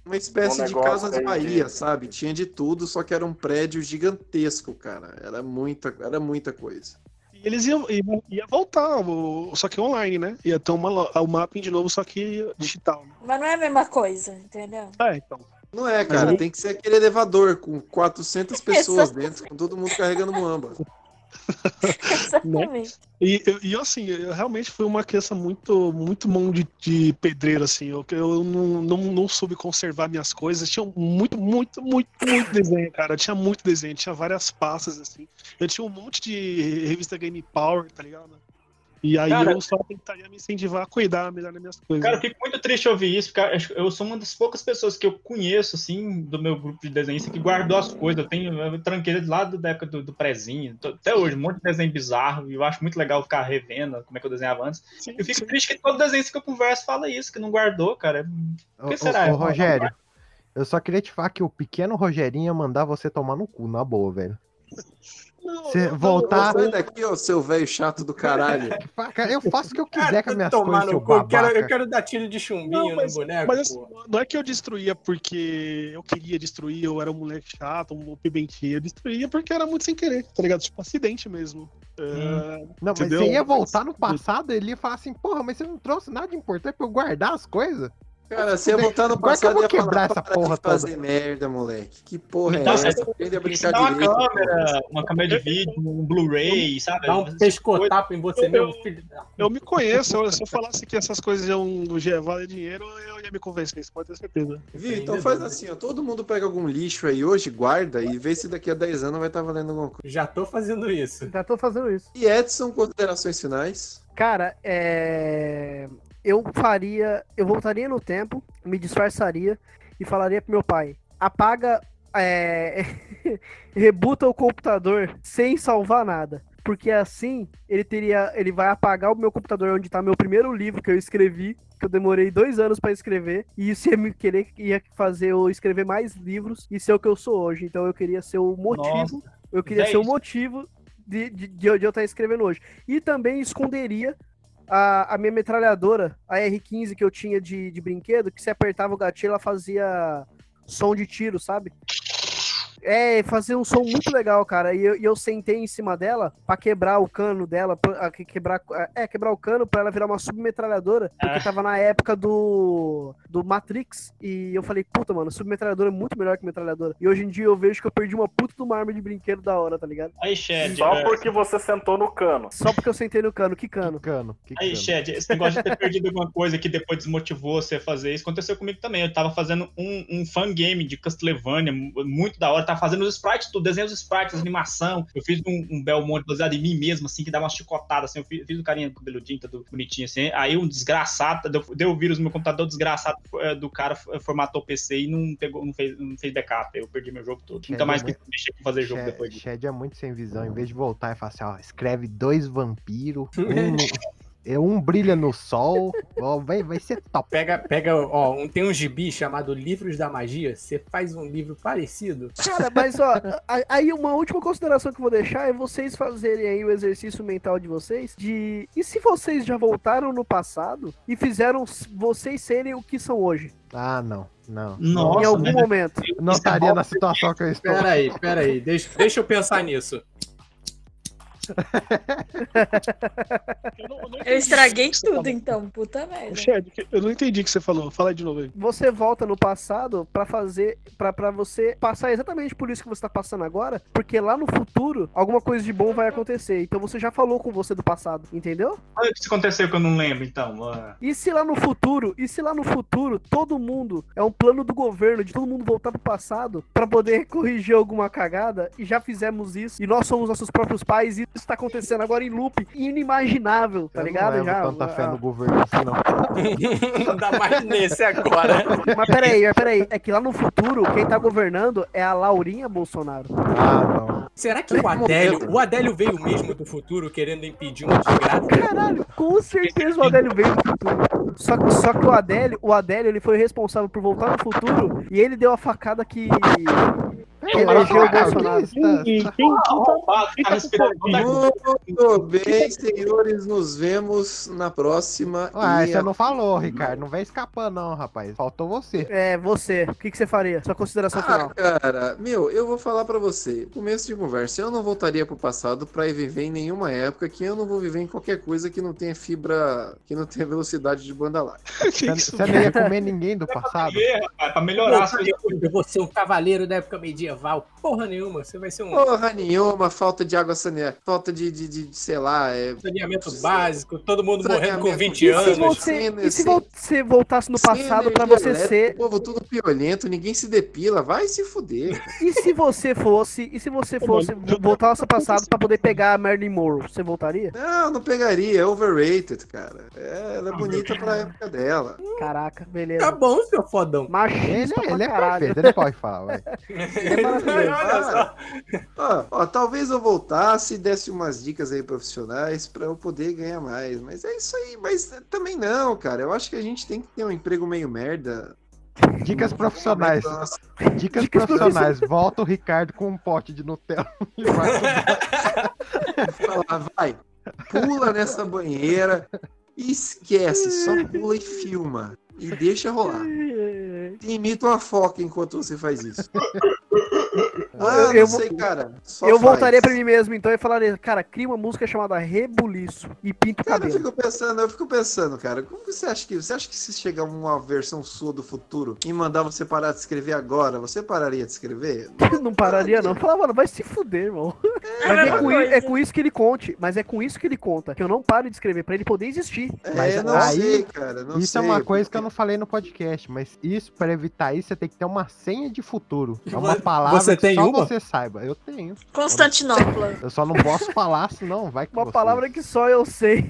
uma espécie um de Casas Bahia, de- sabe? Tinha de tudo, só que era um prédio gigantesco, cara. Era muita, era muita coisa. eles iam, iam, ia voltar, só que online, né? Ia ter uma, o mapping de novo, só que digital. né? Mas não é a mesma coisa, entendeu? É, então. Não é, cara. aí- Tem que ser aquele elevador com 400 pessoas dentro, com todo mundo carregando muamba. Exatamente. E, eu- e assim, eu realmente fui uma criança muito, muito mão de, de pedreiro, assim. Eu, eu não, não, não soube conservar minhas coisas. Tinha muito, muito, muito, muito desenho, cara. Tinha muito desenho, tinha várias pastas, assim. Eu tinha um monte de revista Game Power, tá ligado? E aí Cara- eu só tentaria me incentivar a cuidar melhor das minhas coisas. Cara, eu fico muito triste ouvir isso, porque eu sou uma das poucas pessoas que eu conheço, assim, do meu grupo de desenhista que guardou as coisas. Eu tenho eu tranqueira lá do- da época do, do prezinho, até hoje, um monte de desenho bizarro, e eu acho muito legal ficar revendo como é que eu desenhava antes. eu fico triste que todo desenhista que eu converso fala isso, que não guardou, cara. Por que Ô, será? ô, ô, Rogério, eu só queria te falar que o pequeno Rogerinho ia mandar você tomar no cu, na boa, velho. Você voltar. Sai daqui, ó, seu velho chato do caralho. Cara, Eu faço o que eu quiser com as minhas Tomar coisas, seu cu, eu quero, eu quero dar tiro de chumbinho Não, mas, no boneco. mas assim, pô. não é que eu destruía porque eu queria destruir, eu era um moleque chato, um pimentinho. Eu destruía porque era muito sem querer, tá ligado? Tipo, acidente mesmo. É, Não, mas entendeu? você ia voltar no passado, ele ia falar assim, porra, mas você não trouxe nada de importante pra eu guardar as coisas? Cara, você ia voltar no Agora que eu passado e ia falar, quebrar essa "Para porra de fazer toda. merda, moleque. Que porra é Então, essa? você Aprende a tem que brincar dar uma direito. câmera, uma câmera de vídeo, um Blu-ray, sabe? Dá um Essas pescotapo em você Eu- mesmo, eu- filho. Eu me conheço, eu- se eu falasse que essas coisas iam valer dinheiro, eu ia me convencer, isso pode ter certeza. Viu? Então faz assim, ó. Todo mundo pega algum lixo aí hoje, guarda e vê se daqui a 10 anos vai estar valendo alguma coisa. Já tô fazendo isso. Já tô fazendo isso. E Edson, considerações finais? Cara, é... eu faria. Eu voltaria no tempo, me disfarçaria e falaria pro meu pai: apaga. É... rebuta o computador sem salvar nada. Porque assim ele teria. Ele vai apagar o meu computador onde tá meu primeiro livro que eu escrevi. Que eu demorei dois anos pra escrever. E isso ia me querer ia fazer eu escrever mais livros e ser o que eu sou hoje. Então eu queria ser o motivo. Nossa, eu queria véi, ser o isso- motivo de, de, de eu estar escrevendo hoje. E também esconderia a, a minha metralhadora, a R15 que eu tinha de, de brinquedo, que se apertava o gatilho, ela fazia som de tiro, sabe? É, fazia um som muito legal, cara. E eu, e eu sentei em cima dela pra quebrar o cano dela, pra, que- quebrar, é, quebrar o cano pra ela virar uma submetralhadora, porque Ah. tava na época do, do Matrix. E eu falei, puta, mano, submetralhadora é muito melhor que metralhadora. E hoje em dia eu vejo que eu perdi uma puta de uma arma de brinquedo da hora, tá ligado? Aí, Shed. Só é, porque você sentou no cano. Só porque eu sentei no cano, que cano? Cano. Que Aí, cano. Shed, esse negócio de ter perdido alguma coisa que depois desmotivou você a fazer isso, aconteceu comigo também. Eu tava fazendo um, um fangame de Castlevania, mu- muito da hora. Tava fazendo os sprites, tudo, desenho os sprites, animação. Eu fiz um, um Belmonte baseado em mim mesmo, assim, que dava uma chicotada, assim. Eu fiz, fiz o carinha com cabeludinho, todo bonitinho, assim. Aí um desgraçado, deu, deu o vírus no meu computador, desgraçado eh, do cara formatou o PC e não, pegou, não, fez, não fez backup. Eu perdi meu jogo todo. Nunca é mais muito- mexer com fazer jogo Shed- depois disso. Shed é muito sem visão. Em vez de voltar e falar assim, ó, escreve dois vampiros, um, um brilha no sol, ó, vai, vai ser top. Pega, pega, ó, um, tem um gibi chamado Livros da Magia. Você faz um livro parecido. Cara, mas ó, aí uma última consideração que eu vou deixar é vocês fazerem aí o exercício mental de vocês de e se vocês já voltaram no passado e fizeram vocês serem o que são hoje? Ah, não, não. Nossa, em algum mas- momento. Não estaria na situação que eu estou. Pera aí, pera aí. Deixa, deixa eu pensar nisso. Eu estraguei tudo, então, puta merda. Shed, eu não entendi o que você falou. Fala aí de novo aí. Você volta no passado pra fazer pra para você passar exatamente por isso que você tá passando agora, porque lá no futuro alguma coisa de bom vai acontecer. Então você já falou com você do passado, entendeu? Olha o que aconteceu que eu não lembro, então. ah. E se lá no futuro, e se lá no futuro todo mundo é um plano do governo de todo mundo voltar pro passado pra poder corrigir alguma cagada e já fizemos isso e nós somos nossos próprios pais e isso tá acontecendo agora em loop inimaginável, tá Eu ligado? não já. tanta fé ah, no governo assim, não. Ainda mais nesse agora. Mas peraí, mas peraí, é que lá no futuro quem tá governando é a Laurinha Bolsonaro. Ah, não. Será que o Adélio, o Adélio veio mesmo do futuro querendo impedir uma desgraça? Caralho, com certeza o Adélio veio do futuro. Só, que- só que o Adélio, o Adélio, ele foi responsável por voltar no futuro e ele deu a facada que Elegeu o Bolsonaro. Tá, tá? Muito bem, senhores, nos vemos na próxima. Ué, E você a- não falou, Ricardo. Não vem escapando, não, rapaz. Faltou você. É, você. O que, que você faria? Sua consideração Ah, final. cara, meu, eu vou falar pra você. Começo de conversa, eu não voltaria pro passado pra ir viver em nenhuma época que eu não vou viver em qualquer coisa que não tenha fibra, que não tenha velocidade de banda larga. Você, você não ia comer ninguém do passado? rapaz, pra melhorar coisas. Eu vou ser um cavaleiro da época medieval. Porra nenhuma, você vai ser um Porra nenhuma, falta de água saneada, falta de, de, de, sei lá, é... saneamento básico, todo mundo morrendo com Saneamento 20 E se anos. você, sem- e se você voltasse no passado pra energia você elétrica, ser. O povo tudo piolento, ninguém se depila, vai se fuder. E se você fosse. E se você fosse voltar no passado pra poder pegar a Marilyn Monroe? Você voltaria? Não, não pegaria, é overrated, cara. É, ela é bonita pra época dela. Caraca, beleza. Tá bom, seu fodão. Ele, Machista ele é caralho. perfeito, ele pode falar, é. Olha só. Ó, ó, talvez eu voltasse e desse umas dicas aí profissionais pra eu poder ganhar mais. Mas é isso aí. Mas também não, cara. Eu acho que a gente tem que ter um emprego meio merda. Dicas profissionais. Nossa, Dicas profissionais. Volta o Ricardo com um pote de Nutella. e vai falar, vai, pula nessa banheira e esquece, só pula e filma. E deixa rolar. Imita uma foca enquanto você faz isso. Ah, Eu- não eu sei, cara. Só eu faz. voltaria pra mim mesmo, então, e falaria, cara, cria uma música chamada Rebuliço e pinta o Cara, eu cabelo. fico pensando, eu fico pensando, cara, como que você acha que você acha que se chegar uma versão sua do futuro e mandar você parar de escrever agora, você pararia de escrever? Não pararia, não. Falava, mano, vai se fuder, irmão. É Mas é com, é com isso que ele conte. Mas é com isso que ele conta. Que eu não pare de escrever, pra ele poder existir. Mas é, eu não aí- sei, cara, não isso sei. é uma coisa que eu não falei no podcast, mas isso, pra evitar isso, você tem que ter uma senha de futuro. É uma palavra você que tem só uma? você saiba. Eu tenho. Constantinopla. Eu só não posso falar, senão vai que Uma você- palavra que só eu sei.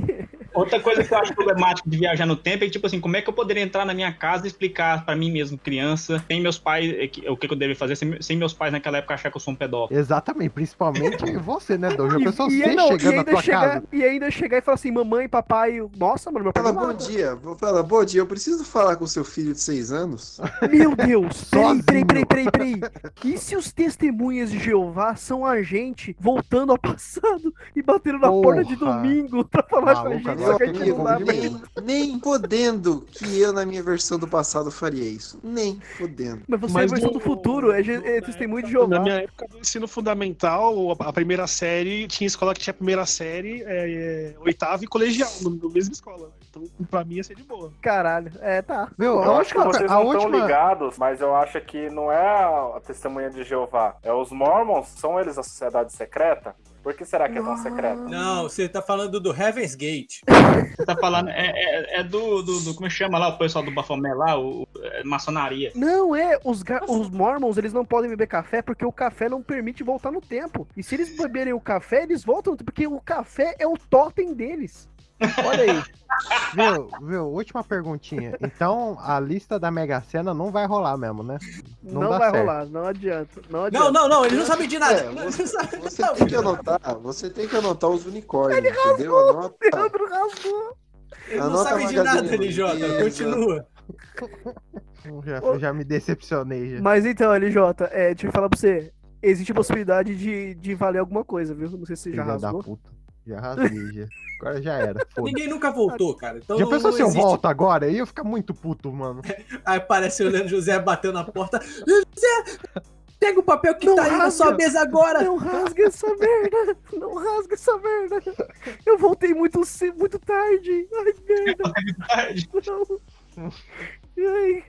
Outra coisa que eu acho problemática de viajar no tempo é que, tipo assim, como é que eu poderia entrar na minha casa e explicar pra mim mesmo, criança, sem meus pais, é, o que que eu deveria fazer, sem, sem meus pais naquela época achar que eu sou um pedófilo. Exatamente, principalmente você, né, Douglas? E, você não, chegando na ainda tua chegar, casa. e ainda chegar e falar assim, mamãe, papai, nossa, mano, meu pai Fala bom dia, vou falar bom dia, eu preciso falar com seu filho de seis anos? Meu Deus, peraí, peraí, peraí, peraí, peraí. E se os testemunhas de Jeová são a gente voltando ao passado e batendo na porta de Porra. domingo pra falar com a gente, agora que não dá. Nem, nem podendo que eu, na minha versão do passado, faria isso. Nem podendo. Mas você Mas é a versão no- do futuro, é, é testemunho de Jeová. Na minha época do ensino fundamental, a a primeira série, tinha escola que tinha primeira série, é, é, oitava e colegial, no, no mesma escola. Então, pra mim ia ser de boa. Caralho, é, tá. Viu, Eu acho que a- vocês a não estão última- ligados, mas eu acho que não é a testemunha de Jeová. É os Mormons, são eles a sociedade secreta? Por que será que é tão secreta? Não, você tá falando do Heaven's Gate. Você tá falando, é, é, é do, do, do- como chama lá o pessoal do Bafomé lá, o, é, maçonaria. Não, é, os, os mormons, eles não podem beber café porque o café não permite voltar no tempo. E se eles beberem o café, eles voltam no tempo, porque o café é o totem deles. Olha aí. Viu, viu, última perguntinha. Então, a lista da Mega Sena não vai rolar mesmo, né? Não, dá vai certo. rolar, não adianta. Não, adianta. Não, não, não, ele não sabe de nada. É, Não você, sabe- você não. tem que anotar, você tem que anotar os unicórnios, entendeu? Anota, Leandro rasgou. Ele não sabe de nada, LJ. Continua. Já, já me decepcionei. Já. Mas então, LJ, é, deixa eu falar pra você. Existe a possibilidade de, de valer alguma coisa, viu? Não sei se você já Filha da rasgou. puta. Já rasguei, já. Agora já era. foda. Ninguém nunca voltou, cara. Então Já pensou se eu existe. volto agora? Aí eu ficar muito puto, mano. Aí aparece o Leandro José bateu na porta. José, pega o papel que Não tá aí na sua mesa agora. Não rasga essa merda! Não rasga essa merda! Eu voltei muito, muito tarde! Ai, merda! Não. Ai,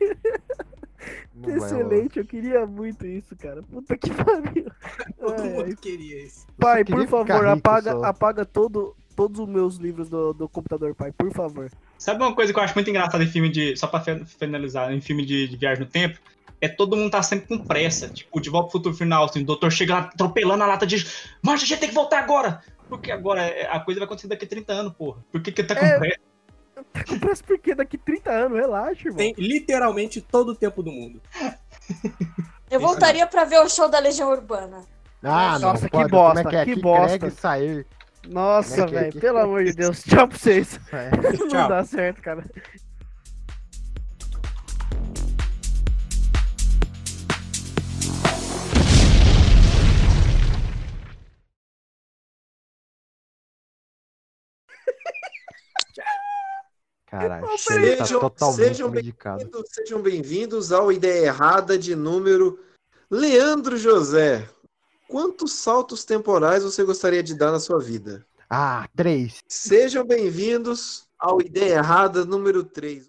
Não excelente, eu queria muito isso, cara. Puta que pariu. Todo mundo queria isso. Pai, queria por favor, apaga, só. apaga todo, todos os meus livros do, do computador, pai, por favor. Sabe uma coisa que eu acho muito engraçada em filme de. Só pra fi- finalizar, em filme de, de viagem no tempo? É todo mundo tá sempre com pressa. Tipo, de volta pro futuro final, assim, o doutor chega lá atropelando a lata de. Mas a gente tem que voltar agora! Porque agora é- a coisa vai acontecer daqui a 30 anos, porra. Por que, que tá com É. pressa? Tá com pressa porque daqui 30 anos, relaxa, irmão. Tem literalmente todo o tempo do mundo. Eu voltaria pra ver o show da Legião Urbana. Ah, não. Nossa, que pode. bosta, é que é? que bosta. Greg sair. Nossa, é que é? velho, pelo amor de Deus. Tchau pra vocês. É. Não Tchau. dá certo, cara. Caralho, Sejam- Xerê tá totalmente sejam bem-vindos- Sejam bem-vindos ao Ideia Errada de número Leandro José. Quantos saltos temporais você gostaria de dar na sua vida? Ah, três. Sejam bem-vindos ao Ideia Errada número 3.